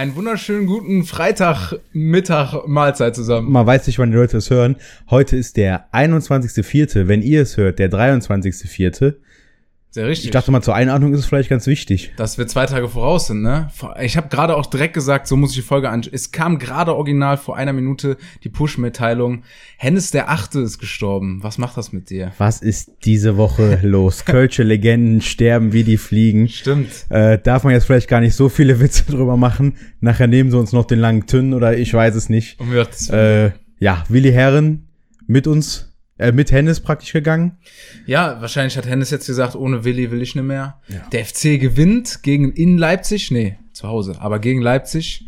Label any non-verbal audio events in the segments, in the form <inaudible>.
Einen wunderschönen guten Freitagmittag Mahlzeit zusammen. Man weiß nicht, wann die Leute es hören. Heute ist der 21.04. Wenn ihr es hört, der 23.04. Sehr richtig. Ich dachte mal, zur Einordnung ist es vielleicht ganz wichtig. Dass wir zwei Tage voraus sind, ne? Ich habe gerade auch direkt gesagt, so muss ich die Folge an. Es kam gerade original vor einer Minute die Push-Mitteilung. Hennes der Achte ist gestorben. Was macht das mit dir? Was ist diese Woche <laughs> los? Kölsche Legenden sterben wie die Fliegen. Stimmt. Äh, darf man jetzt vielleicht gar nicht so viele Witze drüber machen. Nachher nehmen sie uns noch den langen Tünn oder ich weiß es nicht. Um Äh, ja, Willi Herren mit uns, äh, mit Hennes praktisch gegangen. Ja, wahrscheinlich hat Hennes jetzt gesagt, ohne Willi will ich nicht mehr. Der FC gewinnt gegen in Leipzig, nee, zu Hause, aber gegen Leipzig.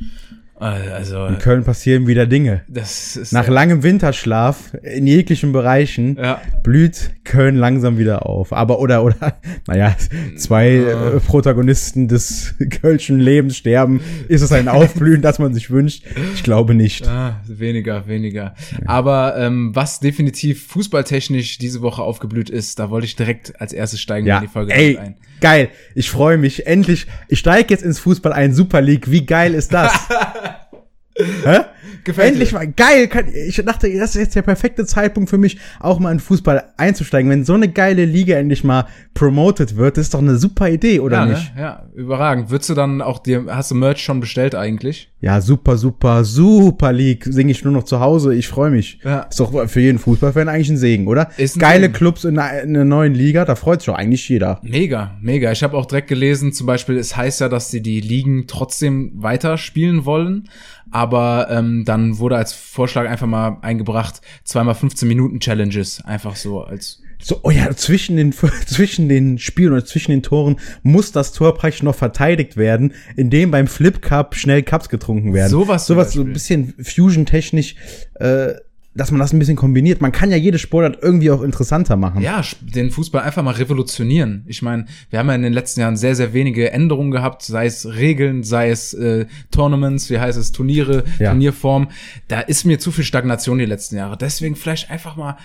Also, In Köln passieren wieder Dinge. das ist Nach langem Winterschlaf in jeglichen Bereichen ja. blüht Köln langsam wieder auf. Aber oder oder <laughs> naja, zwei äh, Protagonisten des <laughs> Kölschen Lebens sterben. Ist es ein Aufblühen, das man sich wünscht? Ich glaube nicht. Ah, weniger, weniger. Aber ähm, was definitiv fußballtechnisch diese Woche aufgeblüht ist, da wollte ich direkt als erstes steigen Ja, in die Folge ey, ein. geil. Ich freue mich. Endlich. Ich steige jetzt ins Fußball ein. Super League. Wie geil ist das? <laughs> Hä? Gefällt Endlich dir? mal geil. Kann, ich dachte, das ist jetzt der perfekte Zeitpunkt für mich, auch mal in Fußball einzusteigen. Wenn so eine geile Liga endlich mal promoted wird, das ist doch eine super Idee, oder Ja, nicht? ne? ja, überragend. Würdest du dann auch dir, hast du Merch schon bestellt eigentlich? Ja, super, super, super League. Singe ich nur noch zu Hause. Ich freue mich. Ja. Ist doch für jeden Fußballfan eigentlich ein Segen, oder? Ist Geile Segen. Clubs in einer, in einer neuen Liga, da freut sich doch eigentlich jeder. Mega, mega. Ich habe auch direkt gelesen, zum Beispiel, es heißt ja, dass sie die Ligen trotzdem weiterspielen wollen. Aber ähm, dann wurde als Vorschlag einfach mal eingebracht, zweimal 15 Minuten Challenges. Einfach so als So, oh ja, zwischen den, <laughs> zwischen den Spielen oder zwischen den Toren muss das Tor praktisch noch verteidigt werden, indem beim Flip Cup schnell Cups getrunken werden. Sowas Sowas so ein bisschen Fusion-technisch, äh, dass man das ein bisschen kombiniert. Man kann ja jede Sportart irgendwie auch interessanter machen. ja, den Fußball einfach mal revolutionieren. Ich meine, wir haben ja in den letzten Jahren sehr, sehr wenige Änderungen gehabt, sei es Regeln, sei es äh, Tournaments, wie heißt es, Turniere, Ja. Turnierform. Da ist mir zu viel Stagnation die letzten Jahre. Deswegen vielleicht einfach mal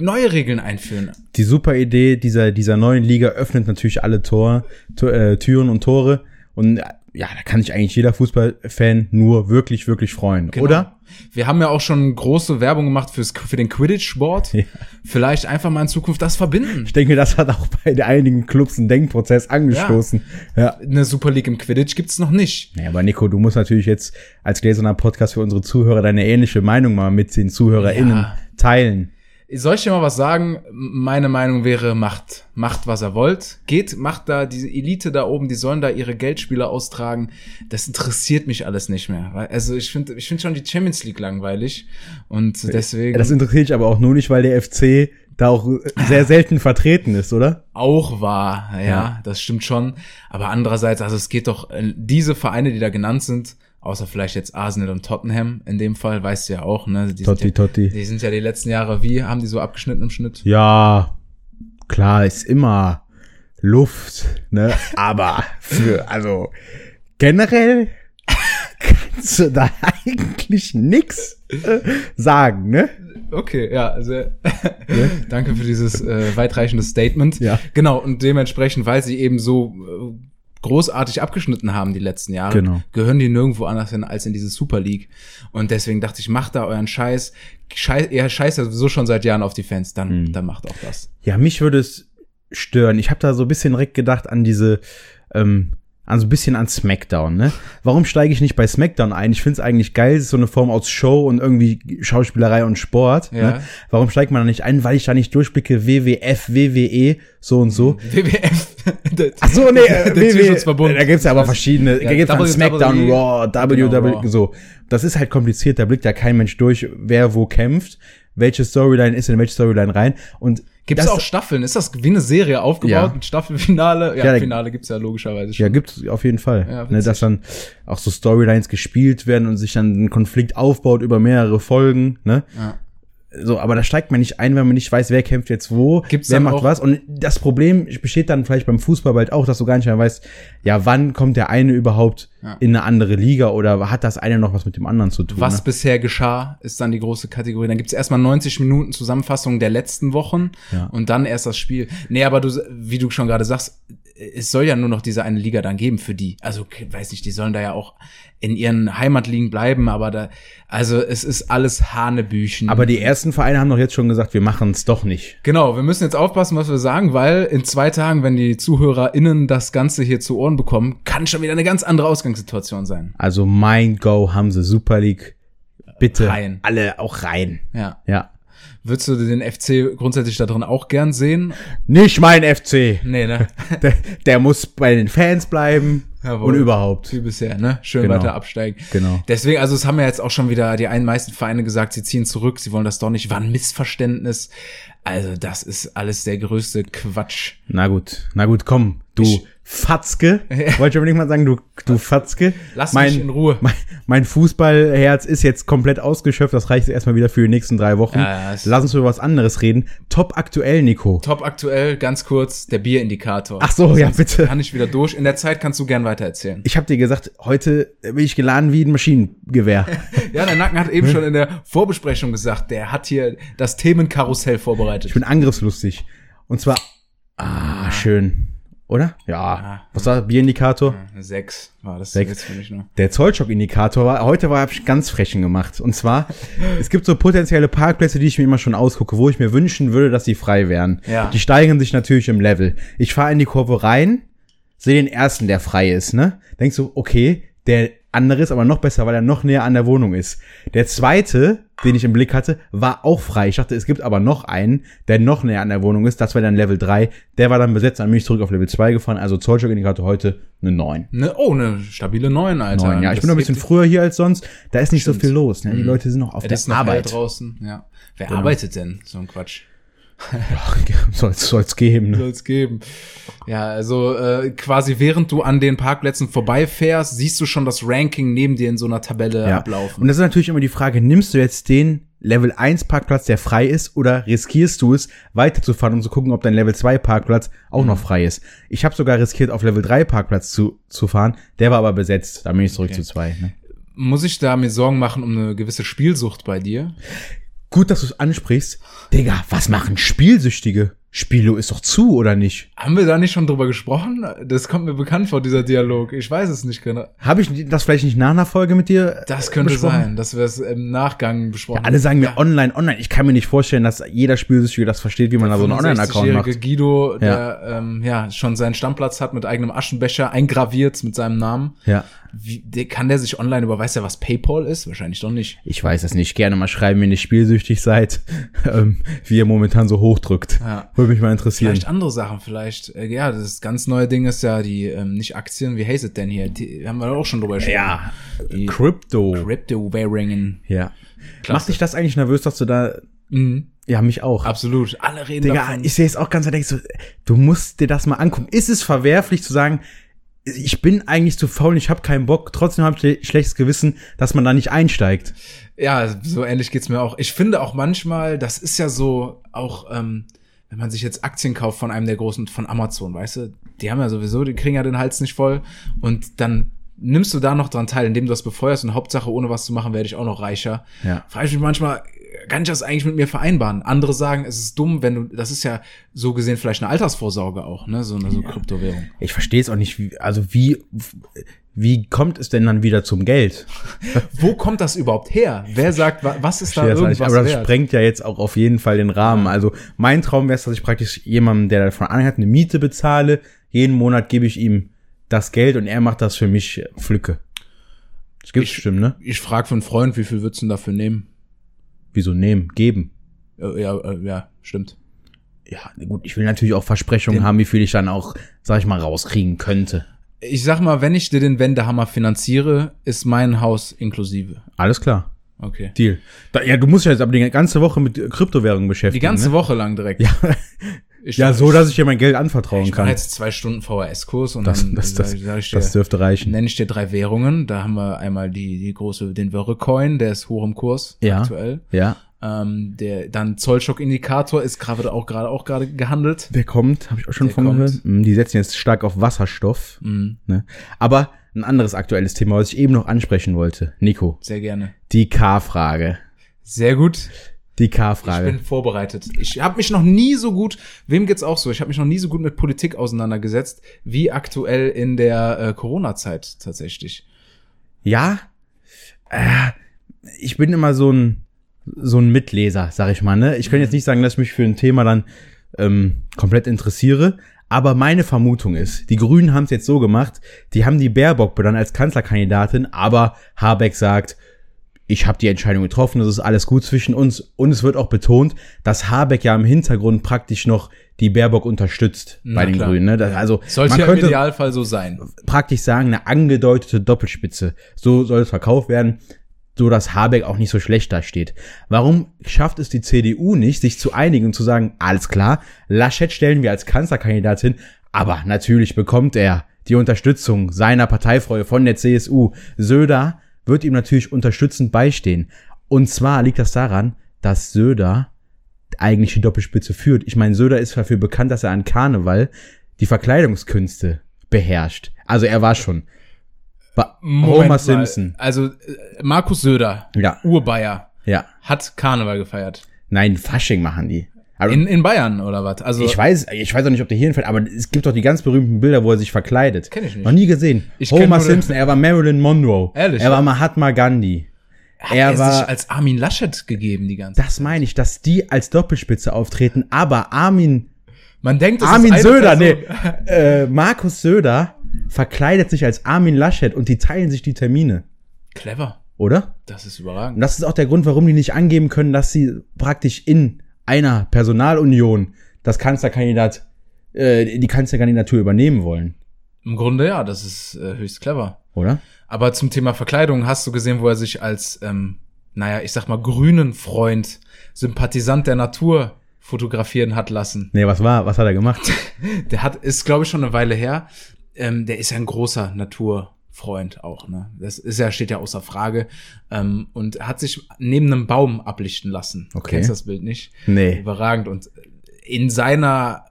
neue Regeln einführen. Die super Idee dieser, dieser neuen Liga öffnet natürlich alle Tor, Tor äh, Türen und Tore. Und äh, ja, da kann sich eigentlich jeder Fußballfan nur wirklich, wirklich freuen, Genau. oder? Wir haben ja auch schon große Werbung gemacht fürs, für den Quidditch-Sport. Ja. Vielleicht einfach mal in Zukunft das verbinden. Ich denke, das hat auch bei einigen Clubs einen Denkprozess angestoßen. Ja. Eine Super League im Quidditch gibt's noch nicht. Ja, aber Nico, du musst natürlich jetzt als gläserner Podcast für unsere Zuhörer deine ähnliche Meinung mal mit den ZuhörerInnen Ja. teilen. Soll ich dir mal was sagen? Meine Meinung wäre, macht, macht, was ihr wollt. Geht, macht da diese Elite da oben, die sollen da ihre Geldspieler austragen. Das interessiert mich alles nicht mehr. Also ich finde ich finde schon die Champions League langweilig. Und deswegen Das interessiert dich aber auch nur nicht, weil der FC da auch sehr selten vertreten ist, oder? auch wahr. Ja, Ja. das stimmt schon. Aber andererseits, also es geht doch, äh, diese Vereine, die da genannt sind, außer vielleicht jetzt Arsenal und Tottenham, in dem Fall, weißt du ja auch, ne? Die Totti, sind ja, Totti. Die sind ja die letzten Jahre, wie haben die so abgeschnitten im Schnitt? Ja, klar, ist immer Luft, ne? Aber für, also generell <laughs> kannst du da eigentlich nix äh, sagen, ne? Okay, ja, also <laughs> danke für dieses äh, weitreichende Statement. Ja. Genau, und dementsprechend, weil sie eben so äh, großartig abgeschnitten haben die letzten Jahre, Genau. gehören die nirgendwo anders hin als in diese Super League. Und deswegen dachte ich, macht da euren Scheiß. Scheiß ihr scheißt ja sowieso schon seit Jahren auf die Fans, dann, Mhm. dann macht auch das. Ja, mich würde es stören. Ich habe da so ein bisschen direkt gedacht an diese, ähm, an so ein bisschen an Smackdown, ne? Warum steige ich nicht bei Smackdown ein? Ich finde es eigentlich geil, es ist so eine Form aus Show und irgendwie Schauspielerei und Sport. Ja. Ne? Warum steigt man da nicht ein? Weil ich da nicht durchblicke, WWF, WWE, so und so. WWF. <laughs> Ach so, nee, äh, der WWE, Tierschutzverbund. da gibt's ja aber verschiedene, Ja, da gibt's dann WWE, Smackdown, Raw, WWE, Genau, so. Das ist halt kompliziert, da blickt ja kein Mensch durch, wer wo kämpft, welche Storyline ist in welche Storyline rein und Gibt es auch Staffeln? Ist das wie eine Serie aufgebaut Ja. mit Staffelfinale? Ja, Ja, Finale gibt's ja logischerweise schon. Ja, gibt's auf jeden Fall. Ja, ne, dass dann auch so Storylines gespielt werden und sich dann ein Konflikt aufbaut über mehrere Folgen, ne? Ja. So, aber da steigt man nicht ein, wenn man nicht weiß, wer kämpft jetzt wo, Gibt's wer macht was. Und das Problem besteht dann vielleicht beim Fußball bald auch, dass du gar nicht mehr weißt, ja, wann kommt der eine überhaupt Ja. in eine andere Liga oder hat das eine noch was mit dem anderen zu tun? Was ne? bisher geschah, ist dann die große Kategorie. Dann gibt's erstmal 90 Minuten Zusammenfassung der letzten Wochen Ja. und dann erst das Spiel. Nee, aber du, wie du schon gerade sagst, es soll ja nur noch diese eine Liga dann geben für die. Also, weiß nicht, die sollen da ja auch in ihren Heimatligen bleiben, aber da, also es ist alles Hanebüchen. Aber die ersten Vereine haben doch jetzt schon gesagt, wir machen es doch nicht. Genau, wir müssen jetzt aufpassen, was wir sagen, weil in zwei Tagen, wenn die ZuhörerInnen das Ganze hier zu Ohren bekommen, kann schon wieder eine ganz andere Ausgangssituation sein. Also mein Go haben sie Super League. Bitte Rein. alle auch rein. Ja. Ja. Würdest du den FC grundsätzlich da drin auch gern sehen? Nicht mein FC. Nee, ne? <laughs> Der, der muss bei den Fans bleiben Jawohl. und überhaupt. Wie bisher, ne? Schön Genau. weiter absteigen. Genau. Deswegen, also es haben ja jetzt auch schon wieder die einen meisten Vereine gesagt, sie ziehen zurück, sie wollen das doch nicht, war ein Missverständnis. Also das ist alles der größte Quatsch. Na gut, na gut, komm, du Ich- Fatzke. <laughs> Wollte ich unbedingt mal sagen, du, du Fatzke. Lass mein, mich in Ruhe. Mein, mein Fußballherz ist jetzt komplett ausgeschöpft. Das reicht erstmal wieder für die nächsten drei Wochen. Ja, Lass uns über was anderes reden. Top aktuell, Nico. Top aktuell, ganz kurz, der Bierindikator. Ach so, ja, bitte. Kann ich wieder durch. In der Zeit kannst du gern weiter erzählen. Ich habe dir gesagt, heute bin ich geladen wie ein Maschinengewehr. <laughs> Ja, der Nacken hat eben schon in der Vorbesprechung gesagt, der hat hier das Themenkarussell vorbereitet. Ich bin angriffslustig. Und zwar, ah, schön. Oder? Ja. Was war Bierindikator? Sechs war das Sechs. für mich nur. Der Zollstock-Indikator war, heute war, hab ich ganz frechen gemacht. Und zwar, <laughs> es gibt so potenzielle Parkplätze, die ich mir immer schon ausgucke, wo ich mir wünschen würde, dass sie frei wären. Ja. Die steigern sich natürlich im Level. Ich fahre in die Kurve rein, sehe den ersten, der frei ist, ne? Denkst du, okay, der andere ist aber noch besser, weil er noch näher an der Wohnung ist. Der zweite, den ich im Blick hatte, war auch frei. Ich dachte, es gibt aber noch einen, der noch näher an der Wohnung ist. Das war dann Level 3. Der war dann besetzt, dann bin ich zurück auf Level 2 gefahren. Also Zollstock-Indikator heute eine 9. Ne, oh, eine stabile Neun, Alter. Neun, ja, ich Das bin noch ein bisschen früher hier als sonst. Da ist nicht so Stimmt. viel los. Ne? Die Leute sind noch auf Es der Arbeit. draußen, ja. Wer Genau. arbeitet denn? So ein Quatsch. Soll's, soll's geben. Ne? Soll's geben. Ja, also äh, quasi während du an den Parkplätzen vorbeifährst, siehst du schon das Ranking neben dir in so einer Tabelle Ja. ablaufen. Und das ist natürlich immer die Frage, nimmst du jetzt den Level 1 Parkplatz, der frei ist, oder riskierst du es, weiterzufahren, um zu gucken, ob dein Level 2 Parkplatz auch Mhm. noch frei ist? Ich habe sogar riskiert, auf Level 3 Parkplatz zu, zu fahren. Der war aber besetzt. Da bin ich zurück Okay. zu 2. Ne? Muss ich da mir Sorgen machen um eine gewisse Spielsucht bei dir? Gut, dass du es ansprichst. Digga, was machen Spielsüchtige? Spielo ist doch zu, oder nicht? Haben wir da nicht schon drüber gesprochen? Das kommt mir bekannt vor, dieser Dialog. Ich weiß es nicht genau. Habe ich das vielleicht nicht nach einer Folge mit dir? Das könnte besprochen? sein, dass wir es im Nachgang besprochen Alle sagen mir online, online. Ich kann mir nicht vorstellen, dass jeder Spielsüchtige das versteht, wie man da so einen Online-Account 65-jährige macht. Guido, der ähm, ja schon seinen Stammplatz hat mit eigenem Aschenbecher eingraviert mit seinem Namen. Ja. Wie, kann der sich online über, weiß er, was PayPal ist? Wahrscheinlich doch nicht. Ich weiß es nicht. Gerne mal schreiben, wenn ihr spielsüchtig seid, <laughs> ähm, wie ihr momentan so hochdrückt. Ja. Würde mich mal interessieren. Vielleicht andere Sachen, vielleicht. Äh, ja, das ganz neue Ding ist ja die, ähm, nicht Aktien, wie heißt es denn hier? Die haben wir auch schon drüber gesprochen. Ja. Die Crypto. Crypto-Währungen. Ja. Klasse. Macht dich das eigentlich nervös, dass du da, Mhm. ja, mich auch. Absolut. Alle reden Digga, davon. ich sehe es auch ganz ehrlich so, du musst dir das mal angucken. Ist es verwerflich zu sagen, ich bin eigentlich zu faul, ich habe keinen Bock, trotzdem habe ich schle- schlechtes Gewissen, dass man da nicht einsteigt. Ja, so ähnlich geht's mir auch. Ich finde auch manchmal, das ist ja so auch, ähm, wenn man sich jetzt Aktien kauft von einem der großen, von Amazon, weißt du, die haben ja sowieso, die kriegen ja den Hals nicht voll und dann nimmst du da noch dran teil, indem du das befeuerst und Hauptsache, ohne was zu machen, werde ich auch noch reicher. Ja. Frage ich mich manchmal, kann ich das eigentlich mit mir vereinbaren? Andere sagen, es ist dumm, wenn du, das ist ja so gesehen vielleicht eine Altersvorsorge auch, ne, so eine so Kryptowährung. Ich verstehe es auch nicht, wie, also wie, wie kommt es denn dann wieder zum Geld? <laughs> Wo kommt das überhaupt her? Wer sagt, wa- was ist da auch nicht, irgendwas aber das wert? sprengt ja jetzt auch auf jeden Fall den Rahmen. Also mein Traum wäre es, dass ich praktisch jemandem, der davon hat, eine Miete bezahle. Jeden Monat gebe ich ihm das Geld und er macht das für mich Pflücke. Das gibt's Ich- bestimmt, ne? Ich frage für einen Freund, wie viel würdest du denn dafür nehmen? Wieso nehmen? Geben. Äh, Ja, äh, ja, stimmt. Ja, gut, ich will natürlich auch Versprechungen Den- haben, wie viel ich dann auch, sag ich mal, rauskriegen könnte. Ich sag mal, wenn ich dir den Wendehammer finanziere, ist mein Haus inklusive. Alles klar. Okay. Deal. Da, ja, du musst ja jetzt aber die ganze Woche mit Kryptowährungen Die beschäftigen. ganze ne? Woche lang direkt. Ja, Ich, ja, so, dass ich dir mein Geld anvertrauen ich kann. jetzt zwei Stunden VHS-Kurs und Das, dann das, sag, das, ich- sag ich dir, das dürfte reichen. nenne ich dir drei Währungen. Da haben wir einmal die, die große, den Wörre-Coin, der ist hoch im Kurs Ja. aktuell. Ja. Ähm, der dann Zollschock-Indikator ist gerade auch gerade auch gerade gehandelt. Der kommt, habe ich auch schon Der von kommt. gehört. Mm, Die setzen jetzt stark auf Wasserstoff. Mhm, Ne? Aber ein anderes aktuelles Thema, was ich eben noch ansprechen wollte. Nico, sehr gerne. die K-Frage. Sehr gut. Die Ich K-Frage. bin vorbereitet. Ich habe mich noch nie so gut, wem geht's auch so? Ich habe mich noch nie so gut mit Politik auseinandergesetzt, wie aktuell in der äh, Corona-Zeit tatsächlich. Ja, äh, ich bin immer so ein, so ein Mitleser, sag ich mal. Ne? Ich kann jetzt nicht sagen, dass ich mich für ein Thema dann ähm, komplett interessiere, aber meine Vermutung ist, die Grünen haben es jetzt so gemacht, die haben die Baerbock benannt als Kanzlerkandidatin, aber Habeck sagt, ich habe die Entscheidung getroffen, das ist alles gut zwischen uns und es wird auch betont, dass Habeck ja im Hintergrund praktisch noch die Baerbock unterstützt Na bei den klar. Grünen. Ne? Das, also Sollte man ja im Idealfall so sein. praktisch sagen, eine angedeutete Doppelspitze. So soll es verkauft werden, so dass Habeck auch nicht so schlecht dasteht. Warum schafft es die CDU nicht, sich zu einigen und zu sagen, alles klar, Laschet stellen wir als Kanzlerkandidatin, aber natürlich bekommt er die Unterstützung seiner Parteifreunde von der CSU. Söder wird ihm natürlich unterstützend beistehen. Und zwar liegt das daran, dass Söder eigentlich die Doppelspitze führt. Ich meine, Söder ist dafür bekannt, dass er an Karneval die Verkleidungskünste beherrscht. Also er war schon. Ba Moment Homer mal. Simpson. Also äh, Markus Söder, Ja, Urbayer, ja. hat Karneval gefeiert. Nein, Fasching machen die. In, in Bayern oder was? Also ich weiß, ich weiß auch nicht, ob der hier hinfällt, aber es gibt doch die ganz berühmten Bilder, wo er sich verkleidet. Kenn ich nicht. Noch nie gesehen. Ich Homer Simpson, er war Marilyn Monroe. Ehrlich, Er war? Mahatma Gandhi. hat er er war- sich als Armin Laschet gegeben die ganze Das meine ich, dass die als Doppelspitze auftreten, aber Armin Man denkt, es Armin ist Söder, Person. nee. Äh, Markus Söder verkleidet sich als Armin Laschet und die teilen sich die Termine, Clever. oder? Das ist Und überragend. das ist auch der Grund, warum die nicht angeben können, dass sie praktisch in einer Personalunion das Kanzlerkandidat, äh, die Kanzlerkandidatur übernehmen wollen, Im Grunde ja, das ist äh, höchst clever. oder? Aber zum Thema Verkleidung hast du gesehen, wo er sich als, ähm, naja, ich sag mal, grünen Freund, Sympathisant der Natur fotografieren hat lassen. Nee, was war, was hat er gemacht? <laughs> Der hat, ist glaube ich schon eine Weile her. Ähm, der ist ja ein großer Naturfreund auch, ne? Das ist ja, steht ja außer Frage. Ähm, und hat sich neben einem Baum ablichten lassen. Okay. Kennst das Bild nicht? Nee. Überragend. Und in seiner,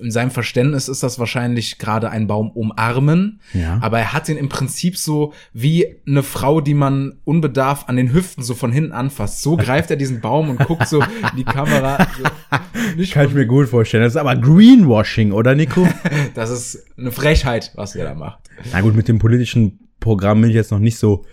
in seinem Verständnis ist das wahrscheinlich gerade ein Baum umarmen. Ja. Aber er hat ihn im Prinzip so wie eine Frau, die man unbedarft an den Hüften so von hinten anfasst. So greift er diesen Baum und guckt so in die Kamera. So, nicht Kann ich mir gut vorstellen. Das ist aber Greenwashing, oder Nico? <laughs> das ist eine Frechheit, was er da macht. Na gut, mit dem politischen Programm bin ich jetzt noch nicht so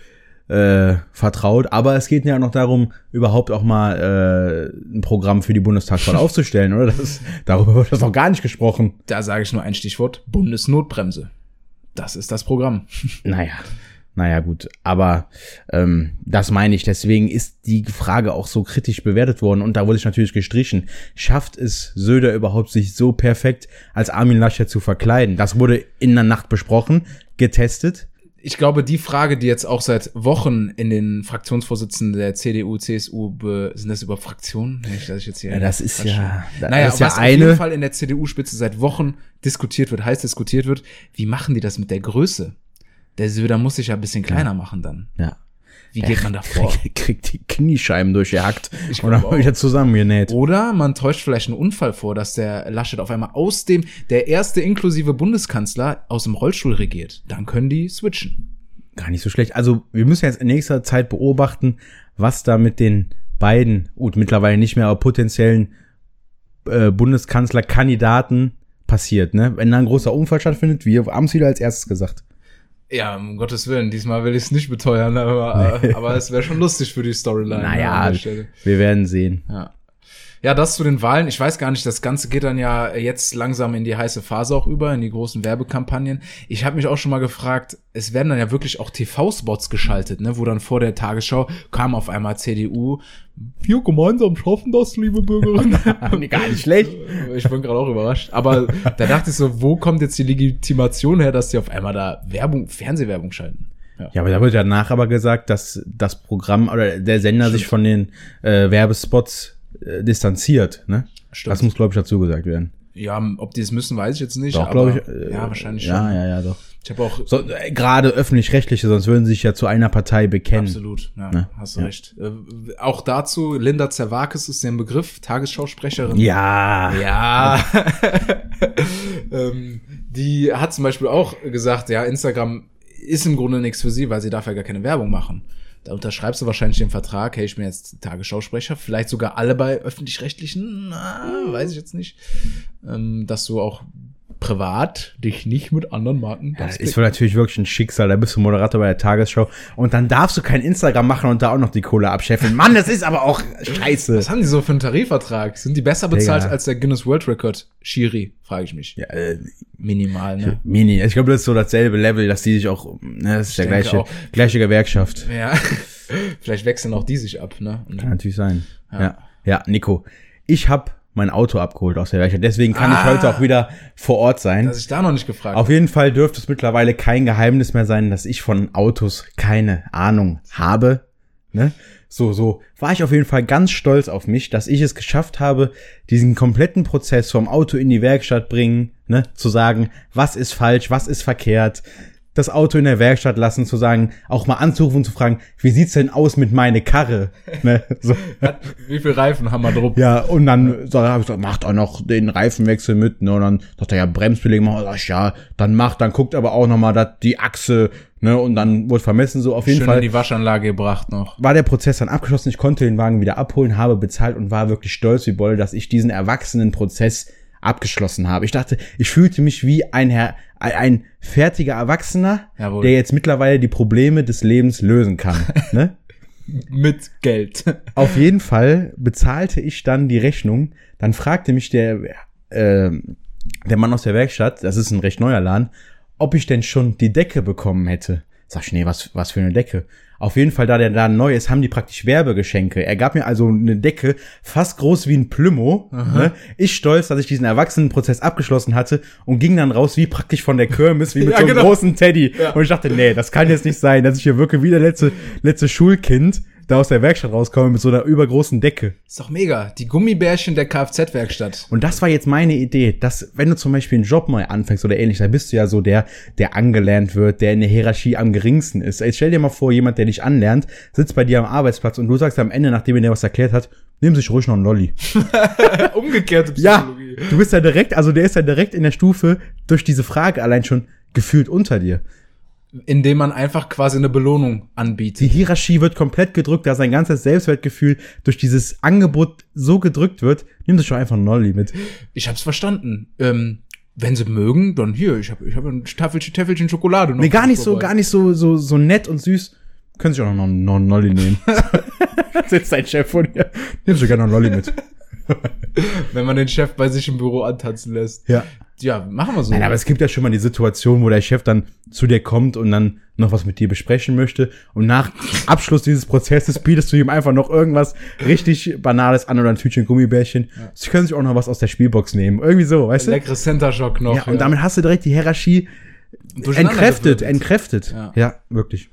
äh, vertraut, aber es geht ja noch darum, überhaupt auch mal äh, ein Programm für die Bundestagswahl <laughs> aufzustellen, oder? Das, darüber wird das noch gar nicht gesprochen. Da sage ich nur ein Stichwort: Bundesnotbremse. Das ist das Programm. <laughs> Naja, naja, gut. Aber ähm, das meine ich. Deswegen ist die Frage auch so kritisch bewertet worden. Und da wurde ich natürlich gestrichen. Schafft es Söder überhaupt, sich so perfekt als Armin Laschet zu verkleiden? Das wurde in der Nacht besprochen, getestet. Ich glaube, die Frage, die jetzt auch seit Wochen in den Fraktionsvorsitzenden der CDU, CSU, sind das über Fraktionen? Nicht, dass ich jetzt hier Ja, das ist ja, das Naja, ist ja was auf jeden eine. Fall in der CDU-Spitze seit Wochen diskutiert wird, heiß diskutiert wird, wie machen die das mit der Größe? Der Söder muss sich ja ein bisschen kleiner machen dann. Ja. Wie geht man da <laughs> vor? Kriegt, die Kniescheiben durchgehackt und <laughs> dann wieder zusammengenäht. Oder man täuscht vielleicht einen Unfall vor, dass der Laschet auf einmal aus dem, der erste inklusive Bundeskanzler aus dem Rollstuhl regiert. Dann können die switchen. Gar nicht so schlecht. Also wir müssen jetzt in nächster Zeit beobachten, was da mit den beiden, gut, mittlerweile nicht mehr, aber potenziellen äh, Bundeskanzlerkandidaten passiert. Ne? Wenn da ein großer Unfall stattfindet, wir haben es wieder als erstes gesagt. Ja, um Gottes Willen, diesmal will ich es nicht beteuern, aber, äh, <laughs> aber es wäre schon lustig für die Storyline. ne, Naja, an der Stelle. wir werden sehen. Ja. Ja, das zu den Wahlen. Ich weiß gar nicht, das Ganze geht dann ja jetzt langsam in die heiße Phase auch über, in die großen Werbekampagnen. Ich habe mich auch schon mal gefragt, es werden dann ja wirklich auch TV-Spots geschaltet, ne, wo dann vor der Tagesschau kam auf einmal CDU, wir gemeinsam schaffen das, liebe Bürgerinnen. <laughs> Gar nicht schlecht. ich bin gerade auch überrascht. Aber da dachte ich so, wo kommt jetzt die Legitimation her, dass die auf einmal da Werbung, Fernsehwerbung schalten? Ja, aber da wird ja danach aber gesagt, dass das Programm oder der Sender sich von den äh, Werbespots äh, distanziert. Ne? Stimmt. Das muss, glaube ich, dazu gesagt werden. Ja, ob die es müssen, weiß ich jetzt nicht. Doch, aber, glaube ich. äh, ja, wahrscheinlich Ja, schon. ja, ja, doch. Ich habe auch So, äh, gerade öffentlich-rechtliche, sonst würden sie sich ja zu einer Partei bekennen. Absolut, ja, Ne? hast du Ja. recht. Äh, auch dazu, Linda Zerwakis ist der Begriff, Tagesschausprecherin. Ja. Ja. <laughs> ähm, die hat zum Beispiel auch gesagt, ja, Instagram ist im Grunde nichts für sie, weil sie darf ja gar keine Werbung machen. Da unterschreibst du wahrscheinlich den Vertrag, hey, ich bin jetzt Tagesschausprecher, vielleicht sogar alle bei öffentlich-rechtlichen, weiß ich jetzt nicht, ähm, dass du auch privat dich nicht mit anderen Marken Das ist wohl natürlich wirklich ein Schicksal. Da bist du Moderator bei der Tagesschau und dann darfst du kein Instagram machen und da auch noch die Kohle abscheffeln. Mann, das ist aber auch scheiße. Was haben die so für einen Tarifvertrag? Sind die besser bezahlt Digga. als der Guinness World Record? Schiri, frage ich mich. Ja, äh, Minimal, ne? Mini. Ich glaube, das ist so dasselbe Level, dass die sich auch, ne, das ist der denke gleiche, auch. gleiche Gewerkschaft. Ja. <laughs> Vielleicht wechseln auch die sich ab, ne? Kann natürlich sein. Ja. Ja. Ja, Nico. Ich habe mein Auto abgeholt aus der Werkstatt. Deswegen kann Ah. ich heute auch wieder vor Ort sein. dass ich da noch nicht gefragt Auf jeden Fall dürfte es mittlerweile kein Geheimnis mehr sein, dass ich von Autos keine Ahnung habe. Ne? So, so war ich auf jeden Fall ganz stolz auf mich, dass ich es geschafft habe, diesen kompletten Prozess vom Auto in die Werkstatt bringen, ne, zu sagen, was ist falsch, was ist verkehrt, das Auto in der Werkstatt lassen, zu sagen, auch mal anzurufen und zu fragen, wie sieht's denn aus mit meine Karre? Ne, so. <laughs> Wie viel Reifen haben wir drauf? Ja, und dann so, hab ich gesagt, macht auch noch den Reifenwechsel mit, ne? Und dann sagt er ja Bremsbeläge machen, sag ich, ja, dann macht, dann guckt aber auch noch mal dat, die Achse, ne? Und dann wurde vermessen, so auf jeden Schön Fall in die Waschanlage gebracht noch. war der Prozess dann abgeschlossen. Ich konnte den Wagen wieder abholen, habe bezahlt und war wirklich stolz wie Boll, dass ich diesen erwachsenen Prozess abgeschlossen habe. Ich dachte, ich fühlte mich wie ein Herr, ein- fertiger Erwachsener, Jawohl. der jetzt mittlerweile die Probleme des Lebens lösen kann. ne? <laughs> Mit Geld. <laughs> Auf jeden Fall bezahlte ich dann die Rechnung. Dann fragte mich der, äh, der Mann aus der Werkstatt, das ist ein recht neuer Laden, ob ich denn schon die Decke bekommen hätte. Sag ich, nee, was, was für eine Decke? Auf jeden Fall, da der Laden neu ist, haben die praktisch Werbegeschenke. Er gab mir also eine Decke, fast groß wie ein Plümo. Ne? Ich stolz, dass ich diesen Erwachsenenprozess abgeschlossen hatte und ging dann raus wie praktisch von der Kirmes, wie <laughs> mit Ja, so einem genau. großen Teddy. Ja. Und ich dachte, nee, das kann jetzt nicht sein, dass ich hier wirklich wie der letzte, letzte Schulkind da aus der Werkstatt rauskomme mit so einer übergroßen Decke. Ist doch mega. Die Gummibärchen der Kfz-Werkstatt. Und das war jetzt meine Idee, dass wenn du zum Beispiel einen Job neu anfängst oder ähnlich, dann bist du ja so der, der angelernt wird, der in der Hierarchie am geringsten ist. Jetzt stell dir mal vor, jemand, der dich anlernt, sitzt bei dir am Arbeitsplatz und du sagst am Ende, nachdem er dir was erklärt hat, nimm sich ruhig noch einen Lolli. <laughs> Umgekehrte Ja, Psychologie. du bist ja direkt, also der ist ja direkt in der Stufe durch diese Frage allein schon gefühlt unter dir. Indem man einfach quasi eine Belohnung Die anbietet. Hierarchie wird komplett gedrückt, da sein ganzes Selbstwertgefühl durch dieses Angebot so gedrückt wird, nimm sich doch einfach einen Lolli mit. Ich hab's verstanden. Ähm, wenn sie mögen, dann hier, ich habe ich hab ein Täfelchen, Täfelchen Schokolade noch. Nee, gar nicht so, gar nicht so, so, so nett und süß. Können Sie auch noch, einen Lolli nehmen. <laughs> Sitzt dein Chef vor dir. Nimm Sie gerne einen Lolli mit. <laughs> <laughs> Wenn man den Chef bei sich im Büro antanzen lässt. Ja. Ja, machen wir so. Nein, aber es gibt ja schon mal die Situation, wo der Chef dann zu dir kommt und dann noch was mit dir besprechen möchte. Und nach Abschluss dieses Prozesses bietest du ihm einfach noch irgendwas richtig Banales an oder ein Tütchen Gummibärchen. Sie können sich auch noch was aus der Spielbox nehmen. Irgendwie so, weißt du? Leckere Center Shock noch. Ja, und damit hast du direkt die Hierarchie entkräftet, entkräftet. Ja. ja, wirklich.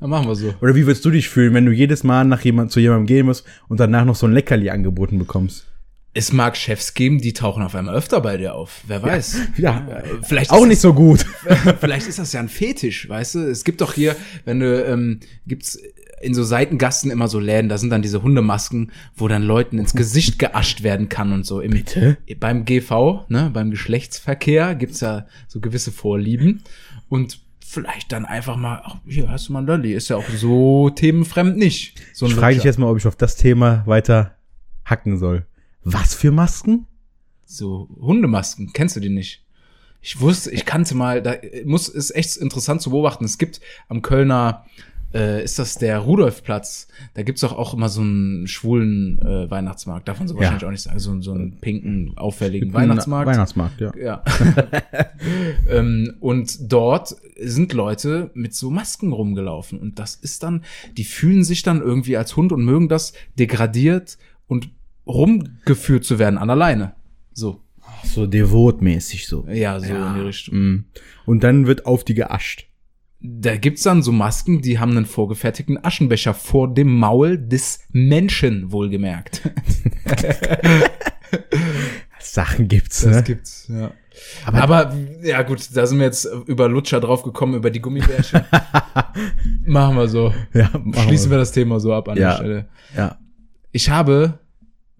Ja, machen wir so. Oder wie würdest du dich fühlen, wenn du jedes Mal nach jemand, zu jemandem gehen musst und danach noch so ein Leckerli angeboten bekommst? Es mag Chefs geben, die tauchen auf einmal öfter bei dir auf. Wer weiß. Ja, Äh, Vielleicht auch nicht so gut. <laughs> Vielleicht ist das ja ein Fetisch, weißt du? Es gibt doch hier, wenn du, ähm, gibt's in so Seitengassen immer so Läden, da sind dann diese Hundemasken, wo dann Leuten ins Gesicht geascht werden kann und so. Im, Bitte? Beim GV, ne, beim Geschlechtsverkehr gibt's ja so gewisse Vorlieben und vielleicht dann einfach mal, ach, hier hast du mal Lolli, ist ja auch so themenfremd nicht. So Ich frage dich jetzt mal, ob ich auf das Thema weiter hacken soll. Was für Masken? So Hundemasken, kennst du die nicht? Ich wusste, ich kannte mal, da muss ist echt interessant zu beobachten. Es gibt am Kölner äh, ist das der Rudolfplatz. Da gibt's doch auch immer so einen schwulen äh, Weihnachtsmarkt. Darf man so Ja. wahrscheinlich auch nicht sagen. So, so einen pinken, auffälligen Weihnachtsmarkt. Weihnachtsmarkt, ja. Ja. <laughs> ähm, und dort sind Leute mit so Masken rumgelaufen. Und das ist dann, die fühlen sich dann irgendwie als Hund und mögen das degradiert und rumgeführt zu werden an alleine. So. So devotmäßig so. Ja, so in die Richtung. Mm. Und dann wird auf die geascht. Da gibt's dann so Masken, die haben einen vorgefertigten Aschenbecher vor dem Maul des Menschen, wohlgemerkt. <laughs> Sachen gibt's, Das ne? gibt's, ja. Aber- Aber, ja gut, da sind wir jetzt über Lutscher drauf gekommen, über die Gummibärchen. <laughs> Machen wir so. Ja, machen Schließen wir das Thema so ab an Ja. der Stelle. Ja. Ich habe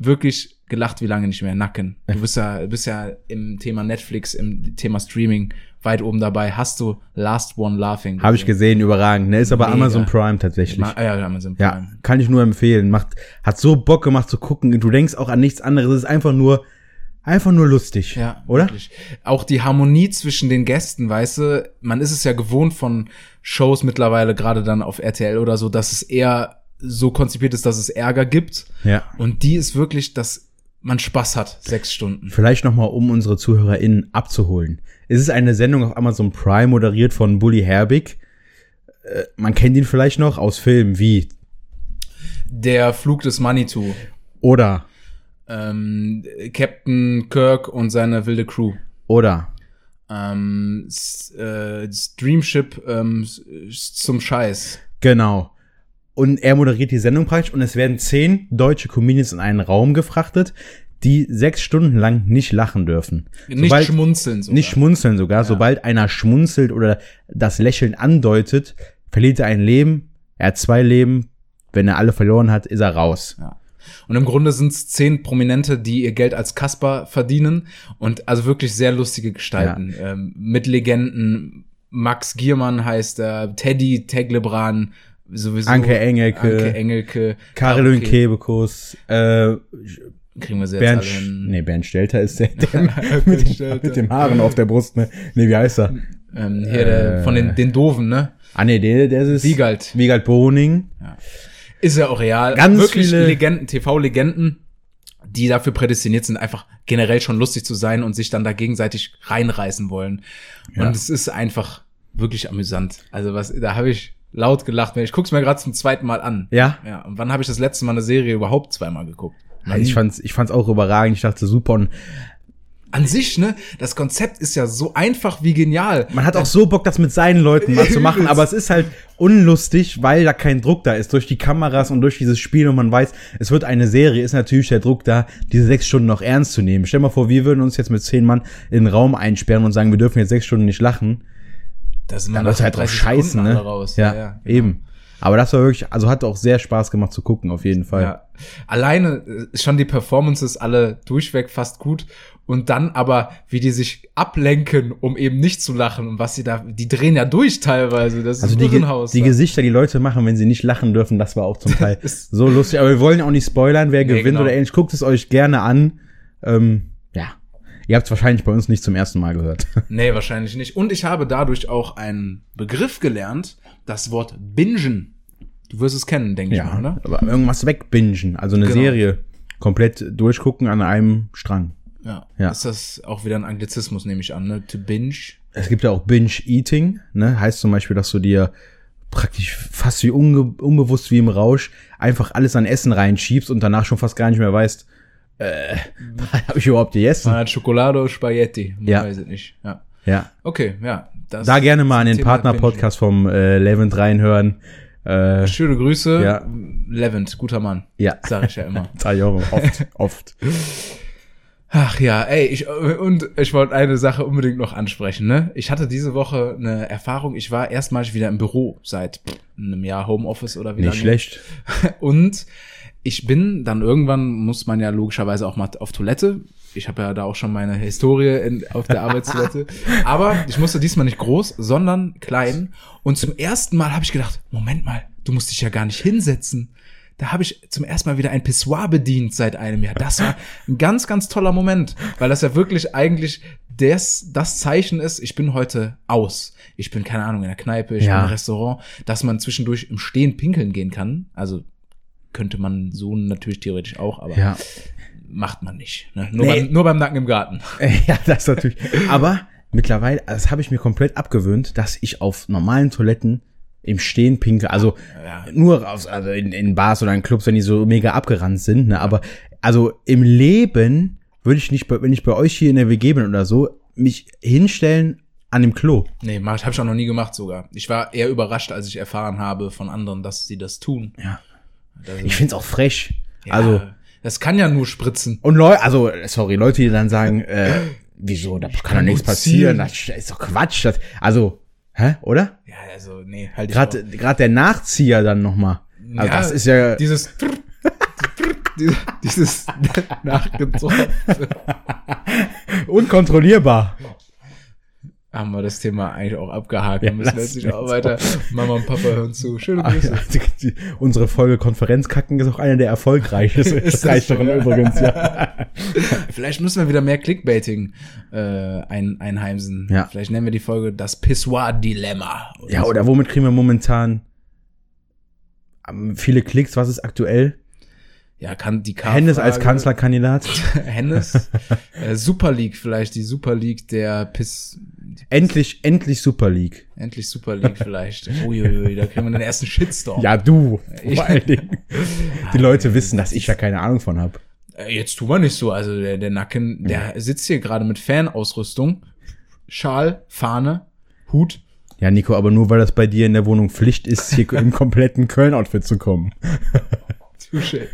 wirklich gelacht wie lange nicht mehr. Nacken. Du bist ja, bist ja im Thema Netflix, im Thema Streaming weit oben dabei. Hast du Last One Laughing? Habe ich gesehen, überragend. Ne, ist aber Mega. Amazon Prime tatsächlich. Ma ja, Amazon Prime. Ja, kann ich nur empfehlen. Macht, hat so Bock gemacht zu gucken. Du denkst auch an nichts anderes. Es ist einfach nur, einfach nur lustig. Ja, oder? Wirklich. Auch die Harmonie zwischen den Gästen, weißt du, man ist es ja gewohnt von Shows mittlerweile, gerade dann auf RTL oder so, dass es eher so konzipiert ist, dass es Ärger gibt. Ja. Und die ist wirklich, dass man Spaß hat, sechs Stunden. Vielleicht noch mal, um unsere ZuhörerInnen abzuholen. Es ist eine Sendung auf Amazon Prime, moderiert von Bully Herbig. Äh, man kennt ihn vielleicht noch aus Filmen wie Der Flug des Manitou. oder Ähm, Captain Kirk und seine wilde Crew. oder Ähm, äh, Streamship ähm, zum Scheiß. Genau. Und er moderiert die Sendung praktisch und es werden zehn deutsche Comedians in einen Raum gefrachtet, die sechs Stunden lang nicht lachen dürfen. Nicht Sobald- schmunzeln sogar. Nicht schmunzeln sogar. Sobald einer schmunzelt oder das Lächeln andeutet, verliert er ein Leben. Er hat zwei Leben. Wenn er alle verloren hat, ist er raus. Ja. Und im Grunde sind es zehn Prominente, die ihr Geld als Kasper verdienen und also wirklich sehr lustige Gestalten. Ähm, mit Legenden. Max Giermann heißt er, Teddy Teglebran, sowieso. Anke Engelke. Anke Engelke. Caroline okay. Kebekus, äh, Kriegen wir sie jetzt Bernd, alle hin. nee, Bernd Stelter ist der, der <laughs> mit, Stelter. mit dem Haaren auf der Brust, ne? Nee, wie heißt er? Ähm, hier der, von den, den Doofen, ne? Ah, nee, der, der ist Wiegald. Wiegald Boning. Ist ja auch real. Ganz Wirklich viele- Legenden, TV-Legenden, die dafür prädestiniert sind, einfach generell schon lustig zu sein und sich dann da gegenseitig reinreißen wollen. Ja. Und es ist einfach wirklich amüsant. Also was, da habe ich laut gelacht. Ich guck's mir gerade zum zweiten Mal an. Ja. Ja. Und wann habe ich das letzte Mal eine Serie überhaupt zweimal geguckt? Also ich fand's, ich fand's auch überragend. Ich dachte super und An sich, ne? Das Konzept ist ja so einfach wie genial. man hat auch so Bock, das mit seinen Leuten mal zu <laughs> machen, aber es ist halt unlustig, weil da kein Druck da ist durch die Kameras und durch dieses Spiel und man weiß, es wird eine Serie, ist natürlich der Druck da, diese sechs Stunden noch ernst zu nehmen. Stell mal vor, wir würden uns jetzt mit zehn Mann in den Raum einsperren und sagen, wir dürfen jetzt sechs Stunden nicht lachen. Da sind Da wir wird nach halt 30 scheißen, Sekunden ne? raus. Ja, genau. eben. Aber das war wirklich, also hat auch sehr Spaß gemacht zu gucken, auf jeden Fall. Ja. Alleine äh, schon die Performances alle durchweg fast gut. Und dann aber, wie die sich ablenken, um eben nicht zu lachen und was sie da, die drehen ja durch teilweise. Das Also ist die, Irrenhaus. die. Gesichter, die Leute machen, wenn sie nicht lachen dürfen, das war auch zum <laughs> Teil so lustig. Aber wir wollen auch nicht spoilern, wer Nee, gewinnt genau. oder ähnlich. Guckt es euch gerne an. Ähm, ja. Ihr habt es wahrscheinlich bei uns nicht zum ersten Mal gehört. <laughs> Nee, wahrscheinlich nicht. Und ich habe dadurch auch einen Begriff gelernt, das Wort bingen. Du wirst es kennen, denke ich mal, oder? aber irgendwas wegbingen, also eine Genau. Serie komplett durchgucken an einem Strang. Ja. Ja. Ist das auch wieder ein Anglizismus, nehme ich an, ne? To binge. Es gibt ja auch Binge-Eating, ne? Heißt zum Beispiel, dass du dir praktisch fast wie unge unbewusst wie im Rausch einfach alles an Essen reinschiebst und danach schon fast gar nicht mehr weißt, äh, <laughs> habe ich überhaupt gegessen? Man hat Schokolade oder Spaghetti. Man Ja. weiß es nicht. Ja. Ja. Okay, ja. Da gerne mal an den Partner-Podcast vom äh, Levent reinhören. Äh, Schöne Grüße. Ja. Levent, guter Mann. ja, Sag ich ja immer. sag ich auch oft, oft. Ach ja, ey, ich, und ich wollte eine Sache unbedingt noch ansprechen, ne? Ich hatte diese Woche eine Erfahrung, ich war erstmalig wieder im Büro seit einem Jahr Homeoffice oder wie Nicht lange. schlecht. <laughs> Und ich bin dann irgendwann, muss man ja logischerweise auch mal auf Toilette. Ich habe ja da auch schon meine Historie in, auf der Arbeitstoilette. <laughs> Aber ich musste diesmal nicht groß, sondern klein. Und zum ersten Mal habe ich gedacht, Moment mal, du musst dich ja gar nicht hinsetzen. Da habe ich zum ersten Mal wieder ein Pissoir bedient seit einem Jahr. Das war ein ganz, ganz toller Moment, weil das ja wirklich eigentlich das, das Zeichen ist, ich bin heute aus. Ich bin, keine Ahnung, in der Kneipe, ich Ja. bin im Restaurant, dass man zwischendurch im Stehen pinkeln gehen kann. Also könnte man so natürlich theoretisch auch, aber Ja. macht man nicht. Ne? Nur, Nee. beim, nur beim Nacken im Garten. <laughs> ja, das natürlich. Aber mittlerweile, das habe ich mir komplett abgewöhnt, dass ich auf normalen Toiletten im Stehen pinke. Also Ja. nur aus, also in, in Bars oder in Clubs, wenn die so mega abgerannt sind. Ne? Aber also im Leben würde ich nicht, wenn ich bei euch hier in der WG bin oder so, mich hinstellen an dem Klo. Nee, mach, habe ich auch noch nie gemacht sogar. Ich war eher überrascht, als ich erfahren habe von anderen, dass sie das tun. Ja. Ich find's auch frech. ja, Also das kann ja nur spritzen. Und Leute, also sorry, Leute, die dann sagen, <laughs> äh, wieso, da kann doch nichts passieren, das ist doch Quatsch. Das, also, hä, oder? Ja, also nee, halt Gerade gerade der Nachzieher dann noch mal. Also Ja, das ist ja dieses <laughs> Die- Dieses <laughs> nachgezogene. Unkontrollierbar. Haben wir das Thema eigentlich auch abgehakt. Ja, Wir müssen jetzt auch weiter. Mama und Papa hören zu. Schöne Ah, Grüße. ja, die, unsere Folge Konferenzkacken ist auch eine der erfolgreichsten. <laughs> Übrigens, ja. <laughs> Vielleicht müssen wir wieder mehr Clickbaiting äh, ein, einheimsen. Ja. Vielleicht nennen wir die Folge das Pissoir-Dilemma. Ja, so. oder womit kriegen wir momentan ähm, viele Klicks? Was ist aktuell? Ja, kann die K Hennes als Kanzlerkandidat. <laughs> Hennes. äh, Super League vielleicht, die Super League der Piss. Endlich, endlich Super League. Endlich Super League vielleicht. Uiuiui, da kriegen wir den ersten Shitstorm. Ja, du. Ich- Vor allen Dingen. Die Leute wissen, dass ich ja keine Ahnung von hab. Äh, Jetzt tun wir nicht so. Also der, der Nacken, der sitzt hier gerade mit Fanausrüstung. Schal, Fahne, Hut. Ja, Nico, aber nur weil das bei dir in der Wohnung Pflicht ist, hier im kompletten Köln-Outfit zu kommen. <laughs> Touché.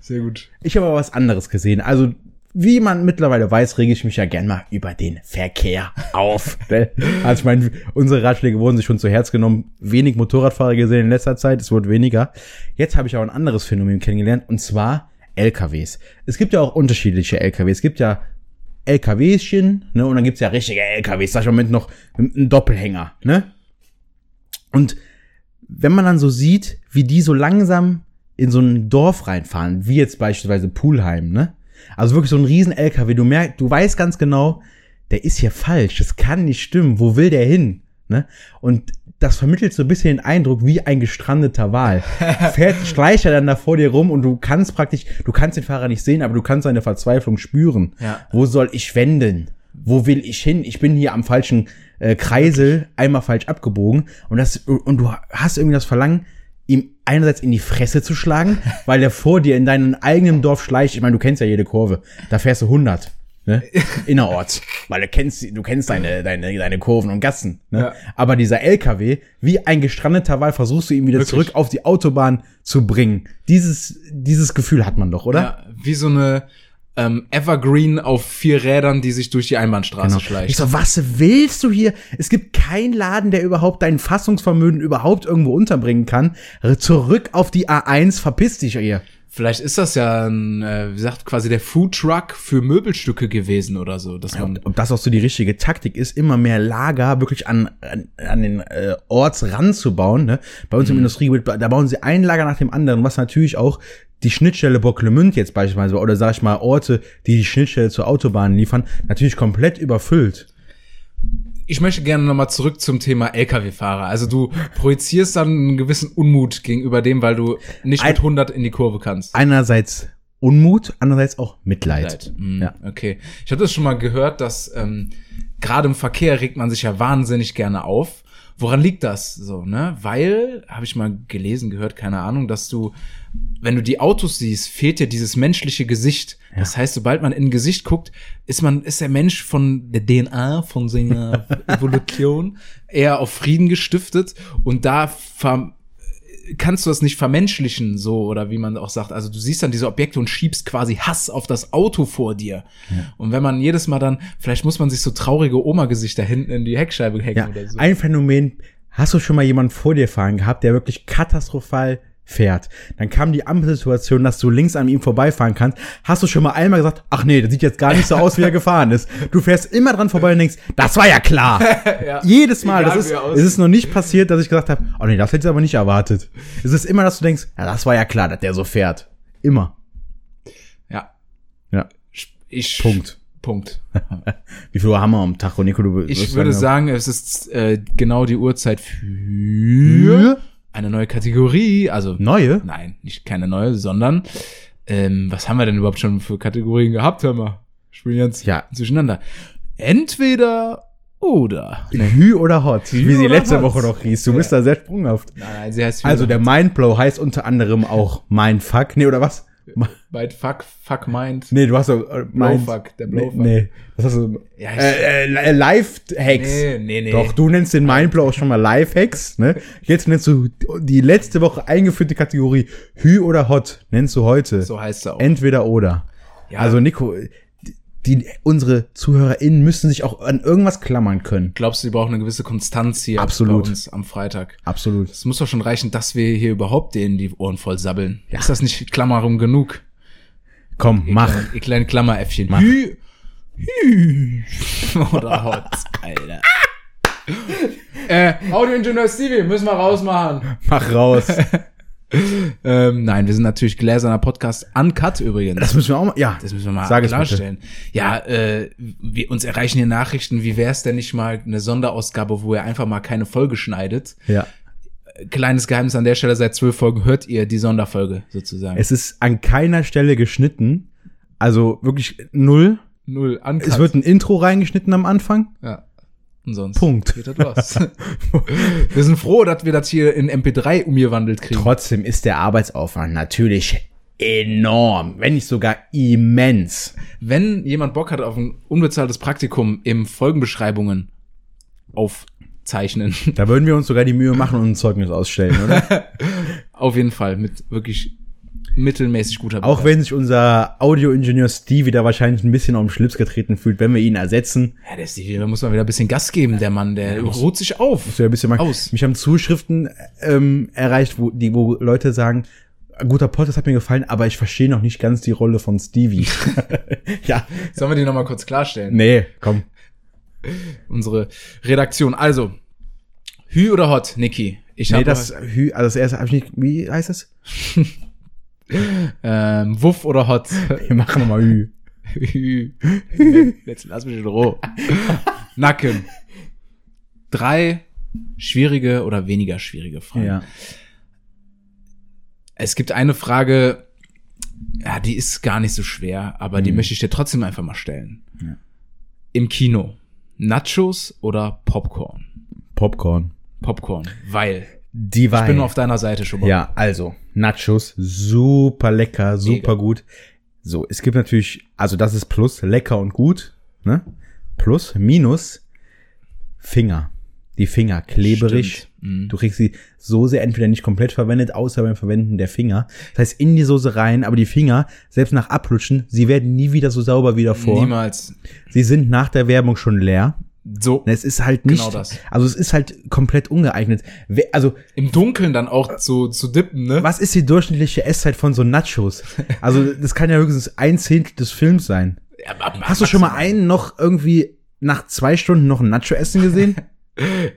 Sehr gut. Ich habe aber was anderes gesehen. Also, wie man mittlerweile weiß, rege ich mich ja gern mal über den Verkehr auf. <laughs> ne? also, ich meine, unsere Ratschläge wurden sich schon zu Herz genommen. Wenig Motorradfahrer gesehen in letzter Zeit, es wurde weniger. Jetzt habe ich auch ein anderes Phänomen kennengelernt, und zwar LKWs. Es gibt ja auch unterschiedliche LKWs. Es gibt ja LKWschen, ne, und dann gibt's ja richtige LKWs, sag ich mal, mit noch einem Doppelhänger, ne? Und wenn man dann so sieht, wie die so langsam in so ein Dorf reinfahren, wie jetzt beispielsweise Pulheim, ne? Also wirklich so ein riesen LKW, du merkst, du weißt ganz genau, der ist hier falsch, das kann nicht stimmen, wo will der hin, ne? Und das vermittelt so ein bisschen den Eindruck wie ein gestrandeter Wal. <laughs> Fährt, schleicht er dann da vor dir rum und du kannst praktisch, du kannst den Fahrer nicht sehen, aber du kannst seine Verzweiflung spüren. Ja. Wo soll ich wenden? Wo will ich hin? Ich bin hier am falschen äh, Kreisel, einmal falsch abgebogen und das und du hast irgendwie das Verlangen, ihm einerseits in die Fresse zu schlagen, <laughs> weil er vor dir in deinem eigenen Dorf schleicht. Ich meine, du kennst ja jede Kurve. Da fährst du 100. Ne? <laughs> Innerorts. Weil du kennst, du kennst deine, deine, deine Kurven und Gassen. Ne? Ja. Aber dieser LKW, wie ein gestrandeter Wal, versuchst du ihn wieder Wirklich? zurück auf die Autobahn zu bringen. Dieses, dieses Gefühl hat man doch, oder? Ja, wie so eine ähm, Evergreen auf vier Rädern, die sich durch die Einbahnstraße Genau. schleicht. Ich so, was willst du hier? Es gibt keinen Laden, der überhaupt dein Fassungsvermögen überhaupt irgendwo unterbringen kann. Zurück auf die A1, verpiss dich ihr. Vielleicht ist das ja ein, äh, wie sagt quasi der Food Truck für Möbelstücke gewesen oder so, dass man Ob das auch so die richtige Taktik ist, immer mehr Lager wirklich an, an, an den äh, Orts ranzubauen. Ne? Bei uns im Industriegebiet, da bauen sie ein Lager nach dem anderen, was natürlich auch die Schnittstelle Bocklemünd jetzt beispielsweise, oder sag ich mal Orte, die die Schnittstelle zur Autobahn liefern, natürlich komplett überfüllt. Ich möchte gerne nochmal zurück zum Thema LKW-Fahrer. Also du projizierst dann einen gewissen Unmut gegenüber dem, weil du nicht Ein- mit 100 in die Kurve kannst. Einerseits Unmut, andererseits auch Mitleid. Leid. Mm, Ja. Okay. Ich habe das schon mal gehört, dass ähm, gerade im Verkehr regt man sich ja wahnsinnig gerne auf. Woran liegt das so, ne? Weil, habe ich mal gelesen, gehört, keine Ahnung, dass du, wenn du die Autos siehst, fehlt dir dieses menschliche Gesicht. Das heißt, sobald man in ein Gesicht guckt, ist man, ist der Mensch von der DNA, von seiner <laughs> Evolution eher auf Frieden gestiftet und da ver kannst du das nicht vermenschlichen, so, oder wie man auch sagt. Also du siehst dann diese Objekte und schiebst quasi Hass auf das Auto vor dir. Und wenn man jedes Mal dann, vielleicht muss man sich so traurige Oma-Gesichter hinten in die Heckscheibe hängen Ja, oder so. ein Phänomen. Hast du schon mal jemanden vor dir fahren gehabt, der wirklich katastrophal fährt? Dann kam die Ampelsituation, dass du links an ihm vorbeifahren kannst. Hast du schon mal einmal gesagt, ach nee, das sieht jetzt gar nicht so aus, wie er gefahren ist. Du fährst immer dran vorbei und denkst, das war ja klar. <laughs> Ja. Jedes Mal. Das ist, es ist noch nicht passiert, dass ich gesagt habe, oh nee, das hätte ich aber nicht erwartet. Es ist immer, dass du denkst, ja, das war ja klar, dass der so fährt. Immer. Ja. Ja. Ich, Punkt. Punkt. <laughs> Wie viel Uhr haben wir am Tag, Nico? Du Ich würde sagen, es ist äh, genau die Uhrzeit für eine neue Kategorie. Also, Neue? nein, nicht keine neue, sondern ähm, was haben wir denn überhaupt schon für Kategorien gehabt, hör mal? Spielen jetzt Ja. durcheinander. Entweder oder. Hü oder Hot, wie sie letzte Hot. Woche noch hieß. Du bist da sehr sprunghaft. Nein, nein, sie heißt Also der Mindblow heißt unter anderem auch Mindfuck. Nee, oder was? <laughs> Byte Fuck, Fuck Mind. Nee, du hast so äh, Blowfuck, der Nee, Blowfuck. nee, das hast du Ja, ich- äh, äh, Live-Hacks. Nee, nee, nee. Doch, du nennst den Mindblow auch schon mal Live-Hacks, ne? Jetzt nennst du die letzte Woche eingeführte Kategorie Hü oder Hot, nennst du heute. So heißt er auch. Entweder oder. Ja. Also Nico, die, unsere ZuhörerInnen müssen sich auch an irgendwas klammern können. Glaubst du, die brauchen eine gewisse Konstanz hier Absolut. bei uns am Freitag? Absolut. Es muss doch schon reichen, dass wir hier überhaupt denen die Ohren voll sabbeln. Ist das nicht Klammerung genug? Komm, Ihr mach. kleinen- Ihr kleinen Klammeräffchen. Mach. Hü, hü. <laughs> Oder Hot, Alter. <laughs> äh, Audioingenieur Stevie, müssen wir rausmachen. Mach raus. <laughs> Ähm, nein, wir sind natürlich gläserner Podcast. Uncut übrigens. Das müssen wir auch mal. Ja. Das müssen wir mal Sag klarstellen. Ja, äh, wir, uns erreichen hier Nachrichten, wie wäre es denn nicht mal eine Sonderausgabe, wo ihr einfach mal keine Folge schneidet? Ja. Kleines Geheimnis an der Stelle, seit zwölf Folgen hört ihr die Sonderfolge sozusagen. Es ist an keiner Stelle geschnitten. Also wirklich null. Null, uncut. Es wird ein Intro reingeschnitten am Anfang. ja. Und sonst Punkt. geht das los. <laughs> wir sind froh, dass wir das hier in MP3 umgewandelt kriegen. Trotzdem ist der Arbeitsaufwand natürlich enorm, wenn nicht sogar immens. Wenn jemand Bock hat auf ein unbezahltes Praktikum im Folgenbeschreibungen aufzeichnen, Da würden wir uns sogar die Mühe machen und ein Zeugnis ausstellen, oder? <laughs> auf jeden Fall mit wirklich mittelmäßig guter Auch wenn sich unser Audioingenieur Stevie da wahrscheinlich ein bisschen auf den Schlips getreten fühlt, wenn wir ihn ersetzen. Ja, der Stevie, da muss man wieder ein bisschen Gas geben, der Mann, der ruht sich auf. Muss ja ein bisschen mal, Aus. Mich haben Zuschriften ähm, erreicht, wo, die, wo Leute sagen, "Ein guter Podcast hat mir gefallen, aber ich verstehe noch nicht ganz die Rolle von Stevie. <laughs> ja, Sollen wir die nochmal kurz klarstellen? nee, komm. Unsere Redaktion. Also, Hü oder Hot, Niki? Ich Nee, habe das, Hü, also das erste hab ich nicht, wie heißt das? <laughs> ähm, Wuff oder Hot? <laughs> Wir machen nochmal Hü. Hü. Jetzt lass mich in Ruhe. <laughs> Nacken. Drei schwierige oder weniger schwierige Fragen. Ja. Es gibt eine Frage, ja, die ist gar nicht so schwer, aber die Mhm. möchte ich dir trotzdem einfach mal stellen. Ja. Im Kino, Nachos oder Popcorn? Popcorn. Popcorn, weil Die ich Wein. bin auf deiner Seite schon mal. Ja, also, Nachos, super lecker, super Mega. gut. So, es gibt natürlich, also das ist Plus, lecker und gut, ne? Plus, Minus, Finger. Die Finger, kleberig. Stimmt. Mhm. Du kriegst die Soße entweder nicht komplett verwendet, außer beim Verwenden der Finger. Das heißt, in die Soße rein, aber die Finger, selbst nach Ablutschen, sie werden nie wieder so sauber wie davor. Niemals. Sie sind nach der Werbung schon leer. So Es ist halt nicht, Genau das. also es ist halt komplett ungeeignet. Also, im Dunkeln dann auch zu, zu dippen, ne? was ist die durchschnittliche Esszeit von so Nachos? Also, das kann ja höchstens ein Zehntel des Films sein. Ja, Hast du schon mal einen noch irgendwie nach zwei Stunden noch ein Nacho essen gesehen? <laughs>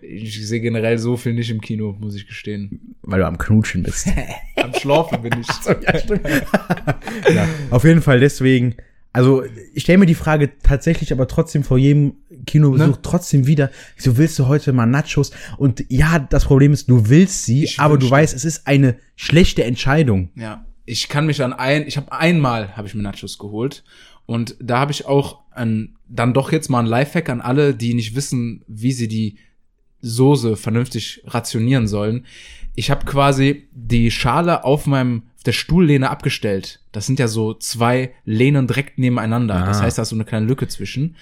Ich sehe generell so viel nicht im Kino, muss ich gestehen. Weil du am Knutschen bist. <laughs> Am Schlafen bin ich. ja, <laughs> ja, auf jeden Fall deswegen. Also, ich stelle mir die Frage tatsächlich aber trotzdem vor jedem Kinobesuch Ne? trotzdem wieder. So willst du heute mal Nachos? Und ja, das Problem ist, du willst sie, Ich aber du weißt, es ist eine schlechte Entscheidung. Ja, ich kann mich an ein, ich habe einmal habe ich mir Nachos geholt und da habe ich auch ein, dann doch jetzt mal ein Lifehack an alle, die nicht wissen, wie sie die Soße vernünftig rationieren sollen. Ich habe quasi die Schale auf meinem auf der Stuhllehne abgestellt. Das sind ja so zwei Lehnen direkt nebeneinander. Ah. Das heißt, da ist so eine kleine Lücke zwischen.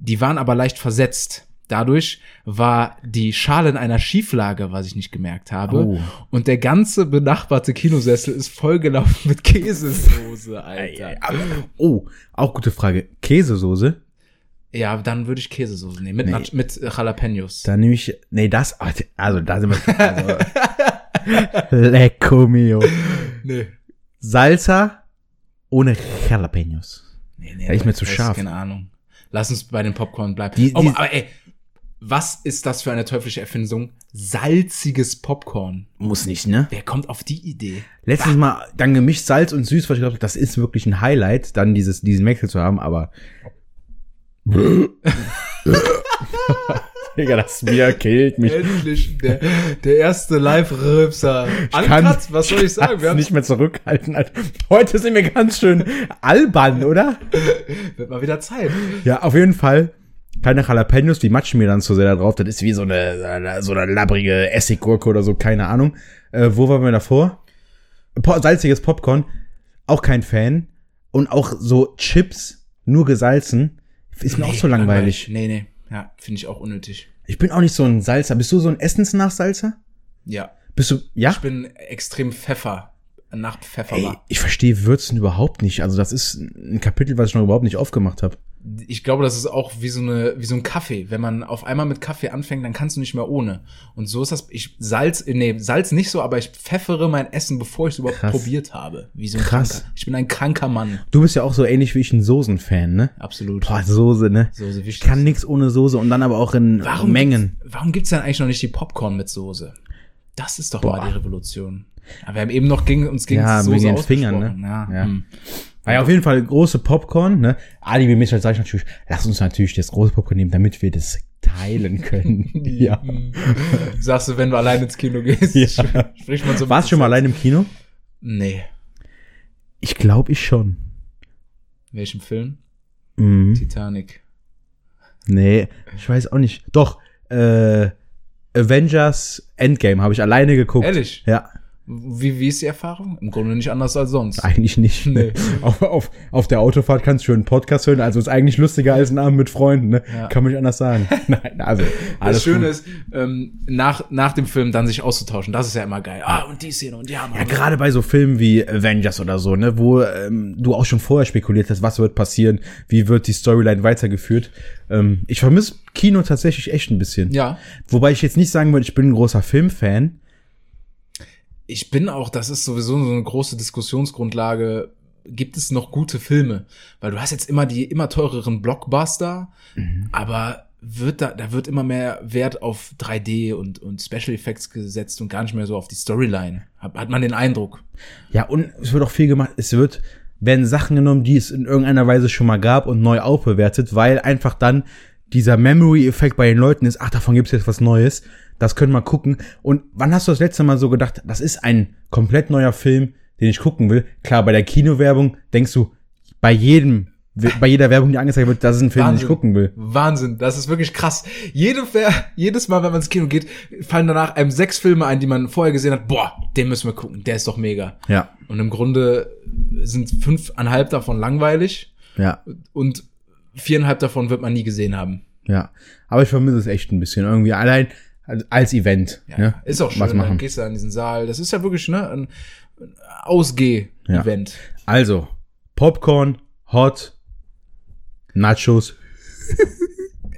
Die waren aber leicht versetzt. Dadurch war die Schale in einer Schieflage, was ich nicht gemerkt habe. Oh. Und der ganze benachbarte Kinosessel ist vollgelaufen mit Käsesoße, <laughs> Alter. Oh, auch gute Frage. Käsesoße? Ja, dann würde ich Käsesoße nehmen. Mit, Nee. Nach- mit äh, Jalapenos. Da nehme ich, nee, das, also da sind wir, also, Lecco mio. Nee. Salsa ohne Jalapenos. Nee, nee, Ja, ist mir zu scharf. Keine Ahnung. Lass uns bei den Popcorn bleiben. Die- oh, die- aber ey, was ist das für eine teuflische Erfindung? Salziges Popcorn. Muss nicht, ne? Wer kommt auf die Idee? Letztens mal dann gemischt Salz und Süß, was ich glaube, das ist wirklich ein Highlight, dann dieses, diesen Wechsel zu haben, aber. <laughs> <laughs> Digga, das Bier killt mich. Endlich der, der erste Live-Rülpser. kann- Uncut, was soll ich sagen? Wir haben nicht mehr zurückhalten. Heute sind wir ganz schön albern, oder? wird mal wieder Zeit. Ja, auf jeden Fall. Keine Jalapenos, die matschen mir dann zu sehr da drauf. Das ist wie so eine, so eine labbrige Essiggurke oder so, keine Ahnung. Äh, wo waren wir davor? Po salziges Popcorn, auch kein Fan. Und auch so Chips, nur gesalzen, ist mir auch so langweilig. Nee, nee. Ja, finde ich auch unnötig. Ich bin auch nicht so ein Salzer. Bist du so ein Essensnachsalzer? Ja. Bist du, ja? Ich bin extrem Pfeffer. Nach Pfeffer Ey, ich verstehe Würzen überhaupt nicht. Also das ist ein Kapitel, was ich noch überhaupt nicht aufgemacht habe. Ich glaube, das ist auch wie so eine, wie so ein Kaffee. Wenn man auf einmal mit Kaffee anfängt, dann kannst du nicht mehr ohne. Und so ist das, ich Salz, nee, Salz nicht so, aber ich pfeffere mein Essen, bevor ich es überhaupt Krass. probiert habe. Wie so ein Krass. Kranker. Ich bin ein kranker Mann. Du bist ja auch so ähnlich wie ich ein Soßen-Fan, ne? Absolut. Boah, Soße, ne? Soße, wichtig. Ich kann nix ohne Soße und dann aber auch in Warum Mengen. Gibt's, warum gibt's denn eigentlich noch nicht die Popcorn mit Soße? Das ist doch Boah. mal die Revolution. Aber wir haben eben noch gegen uns gegen Ja, Soße wegen den Fingern, ne? Ja. Ja. hm. Ah ja, auf jeden Fall große Popcorn, ne? Alibi-mäßig sage ich natürlich, lass uns natürlich das große Popcorn nehmen, damit wir das teilen können. <laughs> ja. Hm. Sagst du, wenn du allein ins Kino gehst, Ja. <laughs> spricht man so Warst du schon mal allein im Kino? Nee. Ich glaube ich schon. Welchem Film? Mhm. Titanic. Nee, ich weiß auch nicht. Doch, äh, Avengers Endgame habe ich alleine geguckt. Ehrlich? Ja, Wie, wie ist die Erfahrung? Im Grunde nicht anders als sonst. <laughs> eigentlich nicht. Nee. <laughs> Auf, auf, auf der Autofahrt kannst du schon einen Podcast hören, also ist eigentlich lustiger als ein Abend mit Freunden, ne? Ja. Kann man nicht anders sagen. <laughs> Nein, also alles das Schöne gut. ist, ähm, nach, nach dem Film dann sich auszutauschen. Das ist ja immer geil. Ah, und die Szene und ja, Mann. Ja, gerade bei so Filmen wie Avengers oder so, ne, wo ähm, du auch schon vorher spekuliert hast, was wird passieren, wie wird die Storyline weitergeführt. Ähm, ich vermisse Kino tatsächlich echt ein bisschen. Ja. Wobei ich jetzt nicht sagen würde, ich bin ein großer Filmfan. Ich bin auch, das ist sowieso so eine große Diskussionsgrundlage. Gibt es noch gute Filme? Weil du hast jetzt immer die immer teureren Blockbuster, aber wird da, da wird immer mehr Wert auf 3D und, und Special Effects gesetzt und gar nicht mehr so auf die Storyline. Hat, hat man den Eindruck. Ja, und es wird auch viel gemacht. Es wird, werden Sachen genommen, die es in irgendeiner Weise schon mal gab und neu aufbewertet, weil einfach dann dieser Memory-Effekt bei den Leuten ist, ach, davon gibt's jetzt was Neues. Das können wir gucken. Und wann hast du das letzte Mal so gedacht, das ist ein komplett neuer Film, den ich gucken will? Klar, bei der Kinowerbung denkst du, bei jedem, <laughs> bei jeder Werbung, die angezeigt wird, das ist ein Film, den ich gucken will. Wahnsinn, das ist wirklich krass. Jede, jedes Mal, wenn man ins Kino geht, fallen danach einem sechs Filme ein, die man vorher gesehen hat. Boah, den müssen wir gucken, der ist doch mega. Ja, Und im Grunde sind fünfeinhalb davon langweilig ja, und viereinhalb davon wird man nie gesehen haben. ja. Aber ich vermisse es echt ein bisschen. Irgendwie allein als Event. Ja, ne? Ist auch Was schön, dann machen. gehst du in diesen Saal. Das ist ja wirklich ne, ein Ausgeh-Event. Also, Popcorn, Hot, Nachos.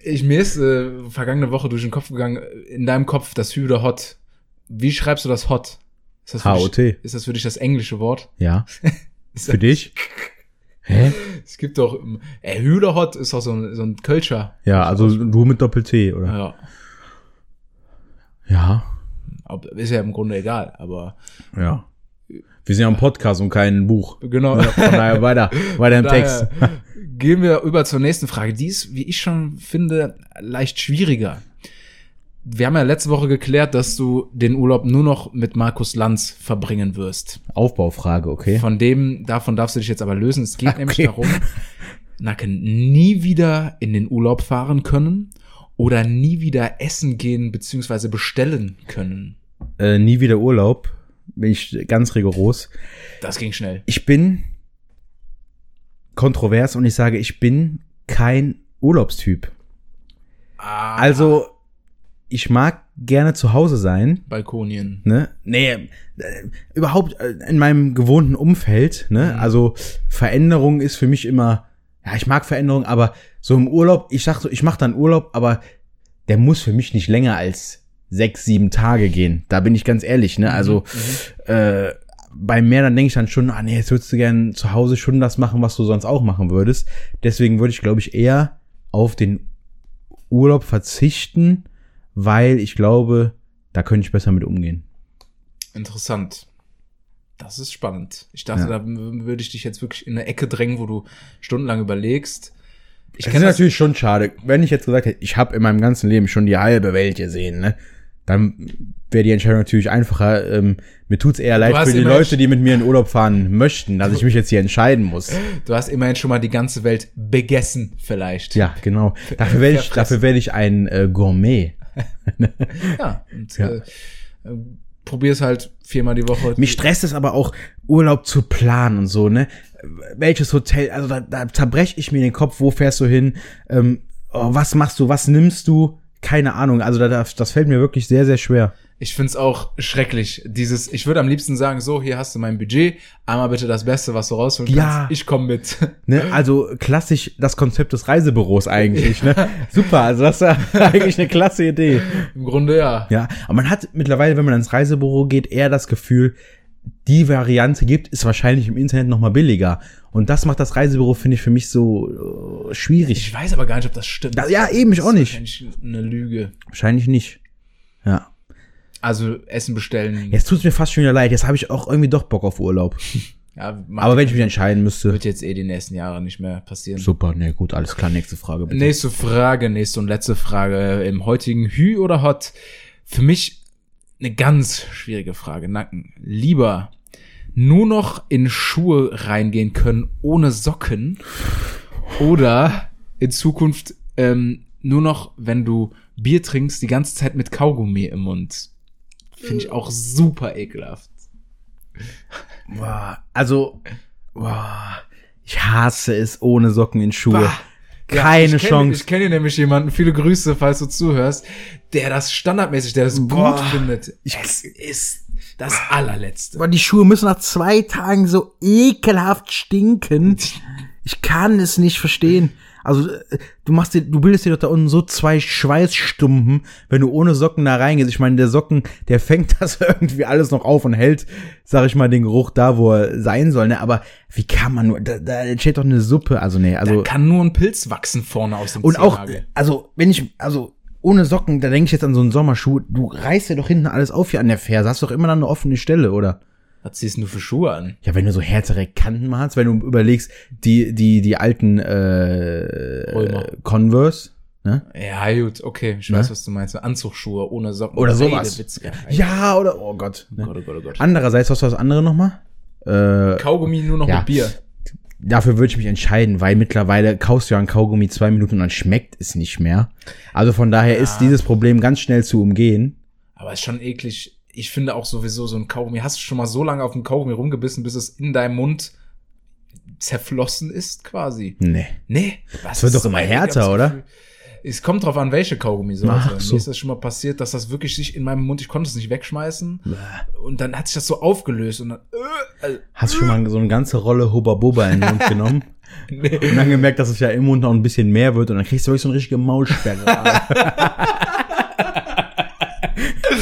Ich mir ist äh, vergangene Woche durch den Kopf gegangen, in deinem Kopf das Hü oder Hot. Wie schreibst du das Hot? Ist das HOT. Dich, ist das für dich das englische Wort? Ja. <laughs> Für dich? Hä? Es gibt doch, äh, Hü oder Hot ist doch so ein, so ein Kölscher. Ja, also du mit Doppel-T, oder? Ja. Ja. Ob- Ist ja im Grunde egal, aber Ja. Wir sind ja ein Podcast und kein Buch. genau. Von daher weiter, weiter im Text. Gehen wir über zur nächsten Frage. Die ist, wie ich schon finde, leicht schwieriger. Wir haben ja letzte Woche geklärt, dass du den Urlaub nur noch mit Markus Lanz verbringen wirst. Aufbaufrage, okay? Von dem, davon darfst du dich jetzt aber lösen. Es geht <laughs> Okay. nämlich darum, Nacken nie wieder in den Urlaub fahren können oder nie wieder essen gehen beziehungsweise bestellen können. Äh, nie wieder Urlaub. Bin ich ganz rigoros. Das ging schnell. Ich bin kontrovers und ich sage, ich bin kein Urlaubstyp. Ah, Also, ich mag gerne zu Hause sein. Balkonien. ne? Nee, äh, überhaupt äh, in meinem gewohnten Umfeld, ne? Mhm. Also Veränderung ist für mich immer, ja, ich mag Veränderung, aber so im Urlaub, ich sag so, ich mache dann Urlaub, aber der muss für mich nicht länger als sechs, sieben Tage gehen. Da bin ich ganz ehrlich, ne? Also äh, beim Meer, dann denke ich dann schon, ah nee, jetzt würdest du gern zu Hause schon das machen, was du sonst auch machen würdest. Deswegen würde ich, glaube ich, eher auf den Urlaub verzichten, weil ich glaube, da könnte ich besser mit umgehen. Interessant. Das ist spannend. Ich dachte, Ja. da würde ich dich jetzt wirklich in eine Ecke drängen, wo du stundenlang überlegst. Ich kenne das natürlich schon schade. Wenn ich jetzt gesagt hätte, ich habe in meinem ganzen Leben schon die halbe Welt gesehen, ne? Dann wäre die Entscheidung natürlich einfacher. Ähm, mir tut's eher leid für die Leute, die mit mir in Urlaub fahren möchten, dass ich mich jetzt hier entscheiden muss. Du hast immerhin schon mal die ganze Welt begessen, vielleicht. Ja, genau. Dafür werde ich, <laughs> dafür werde ich ein äh, Gourmet. <laughs> Ja. Und, Ja. Äh, äh, probier's halt viermal die Woche. Mich stresst es aber auch, Urlaub zu planen und so, ne? Welches Hotel, also da, da zerbreche ich mir den Kopf, wo fährst du hin, ähm, oh, was machst du, was nimmst du? keine Ahnung. Also da, das, das fällt mir wirklich sehr, sehr schwer. Ich find's auch schrecklich. Dieses, ich würde am liebsten sagen, so, hier hast du mein Budget, einmal bitte das Beste, was du rausholen Ja. kannst. Ich komme mit. <laughs> Ne? Also klassisch das Konzept des Reisebüros eigentlich. Ne? <laughs> Super, also das ist <laughs> ja eigentlich eine klasse Idee. Im Grunde ja. Ja, aber man hat mittlerweile, wenn man ins Reisebüro geht, eher das Gefühl, die Variante gibt, ist wahrscheinlich im Internet noch mal billiger. Und das macht das Reisebüro, finde ich, für mich so äh, schwierig. Ich weiß aber gar nicht, ob das stimmt. Da, ja, eben, ich auch Das ist nicht. wahrscheinlich eine Lüge. Wahrscheinlich nicht. Also Essen bestellen. Jetzt tut's mir fast schon wieder leid. Jetzt habe ich auch irgendwie doch Bock auf Urlaub. <laughs> Ja, Aber wenn ich mich entscheiden müsste. wird jetzt eh die nächsten Jahre nicht mehr passieren. Super, ne, gut, alles klar. Nächste Frage bitte. Nächste Frage, nächste und letzte Frage im heutigen Hü oder Hot. Für mich eine ganz schwierige Frage. Nacken. Lieber nur noch in Schuhe reingehen können ohne Socken oder in Zukunft ähm, nur noch, wenn du Bier trinkst, die ganze Zeit mit Kaugummi im Mund. Finde ich auch super ekelhaft. Boah, also, boah, ich hasse es ohne Socken in Schuhe. Bah. Ja, Keine ich kenn, Chance. Ich kenne nämlich jemanden, viele Grüße, falls du zuhörst, der das standardmäßig, der das Boah. gut findet. es ist das allerletzte. Boah, die Schuhe müssen nach zwei Tagen so ekelhaft stinken. Ich kann es nicht verstehen. Also, äh, du machst dir, du bildest dir doch da unten so zwei Schweißstumpen, wenn du ohne Socken da reingehst. Ich meine, der Socken, der fängt <laughs> das irgendwie alles noch auf und hält, sag ich mal, den Geruch da, wo er sein soll, ne? Aber wie kann man nur, da, da entsteht doch eine Suppe, also nee, also. da kann nur ein Pilz wachsen vorne aus dem Und auch, Zehennagel. also, wenn ich, also, ohne Socken, da denke ich jetzt an so einen Sommerschuh, du reißt dir doch hinten alles auf hier an der Ferse, hast doch immer dann eine offene Stelle, oder? Was ziehst du für Schuhe an? Ja, wenn du so härtere Kanten mal hast, wenn du überlegst, die, die, die alten, äh, Römer. Converse, ne? Ja, gut, okay, ich Ne? weiß, was du meinst. Anzugsschuhe ohne Socken. Oder sowas. Ja, oder, oh Gott. Oh Ne? Gott, oh Gott, oh Gott. Andererseits, was war das andere nochmal? Äh, Kaugummi nur noch Ja. mit Bier. dafür würde ich mich entscheiden, weil mittlerweile kaufst du ja ein Kaugummi zwei Minuten und dann schmeckt es nicht mehr. Also von daher ist dieses Problem ganz schnell zu umgehen. Aber ist schon eklig. Ich finde auch sowieso so ein Kaugummi. Hast du schon mal so lange auf dem Kaugummi rumgebissen, bis es in deinem Mund zerflossen ist, quasi? Nee. Nee. Was wird doch immer härter, oder? Es kommt drauf an, welche Kaugummisorte. Ach so. Mir ist das schon mal passiert, dass das wirklich sich in meinem Mund, ich konnte es nicht wegschmeißen. Und dann hat sich das so aufgelöst und dann, äh, äh, Hast du schon mal so eine ganze Rolle Hubba Bubba in den Mund genommen? <laughs> nee. Und dann gemerkt, dass es ja im Mund noch ein bisschen mehr wird und dann kriegst du wirklich so eine richtige Maulsperre. <laughs>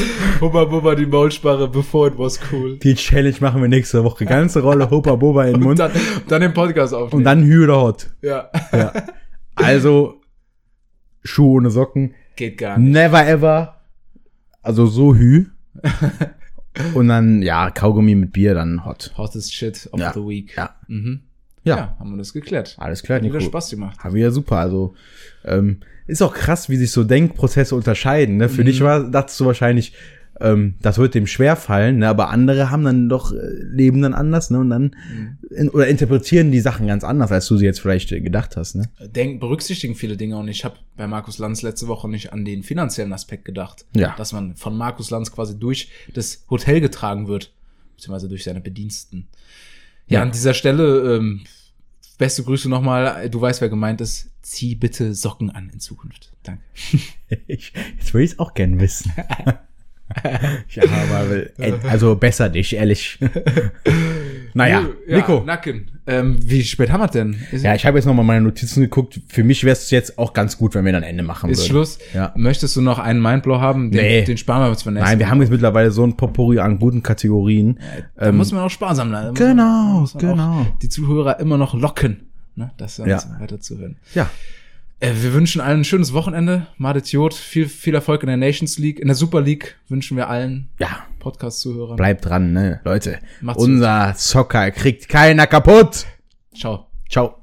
<laughs> Hubba Bubba die Maulsparre, before it was cool. Die Challenge machen wir nächste Woche. Ganze Rolle Hubba Bubba in den Und Mund dann, dann den Podcast aufnehmen. und dann Hü oder Hot. ja. Ja. Also, Schuhe ohne Socken. Geht gar nicht. Never ever. Also so Hü. <laughs> Und dann, ja, Kaugummi mit Bier, dann Hot. Hottest shit of Ja. the week. Ja. Mhm. Ja. ja. haben wir das geklärt. Alles klar, Hat wieder Nico. Spaß gemacht. Haben wir ja super. Also, ähm, ist auch krass, wie sich so Denkprozesse unterscheiden. Ne? Für Mhm. dich war, dachtest du wahrscheinlich, ähm, das wird dem schwer fallen, ne? aber andere haben dann doch, äh, leben dann anders, ne? Und dann, Mhm. in, oder interpretieren die Sachen ganz anders, als du sie jetzt vielleicht äh, gedacht hast, ne? Denk, berücksichtigen viele Dinge und ich habe bei Markus Lanz letzte Woche nicht an den finanziellen Aspekt gedacht. Ja. Dass man von Markus Lanz quasi durch das Hotel getragen wird, beziehungsweise durch seine Bediensten. Ja, Ja. an dieser Stelle, ähm, beste Grüße nochmal. Du weißt, wer gemeint ist. Zieh bitte Socken an in Zukunft. Danke. <laughs> Ich, jetzt will ich es auch gern wissen. <laughs> <laughs> ja, aber, also besser dich, ehrlich. Naja, ja, Nico. Nacken. Ähm, wie spät haben wir denn? Ist, Ja, ich habe jetzt noch mal meine Notizen geguckt. Für mich wäre es jetzt auch ganz gut, wenn wir dann Ende machen ist würden. Schluss. Ja. Möchtest du noch einen Mindblow haben? Den, Nee. den sparen wir uns für nächstes Nein, wir haben jetzt mittlerweile so ein Potpourri an guten Kategorien. Da muss man auch sparsam muss Genau, man, genau. Die Zuhörer immer noch locken, ne, das Ja. uns weiter zuhören. Ja, wir wünschen allen ein schönes Wochenende. Madet Jod, viel, viel Erfolg in der Nations League. In der Super League wünschen wir allen ja, Podcast-Zuhörern. bleibt dran, ne, Leute. Macht's Unser Zocker kriegt keiner kaputt. Ciao. Ciao.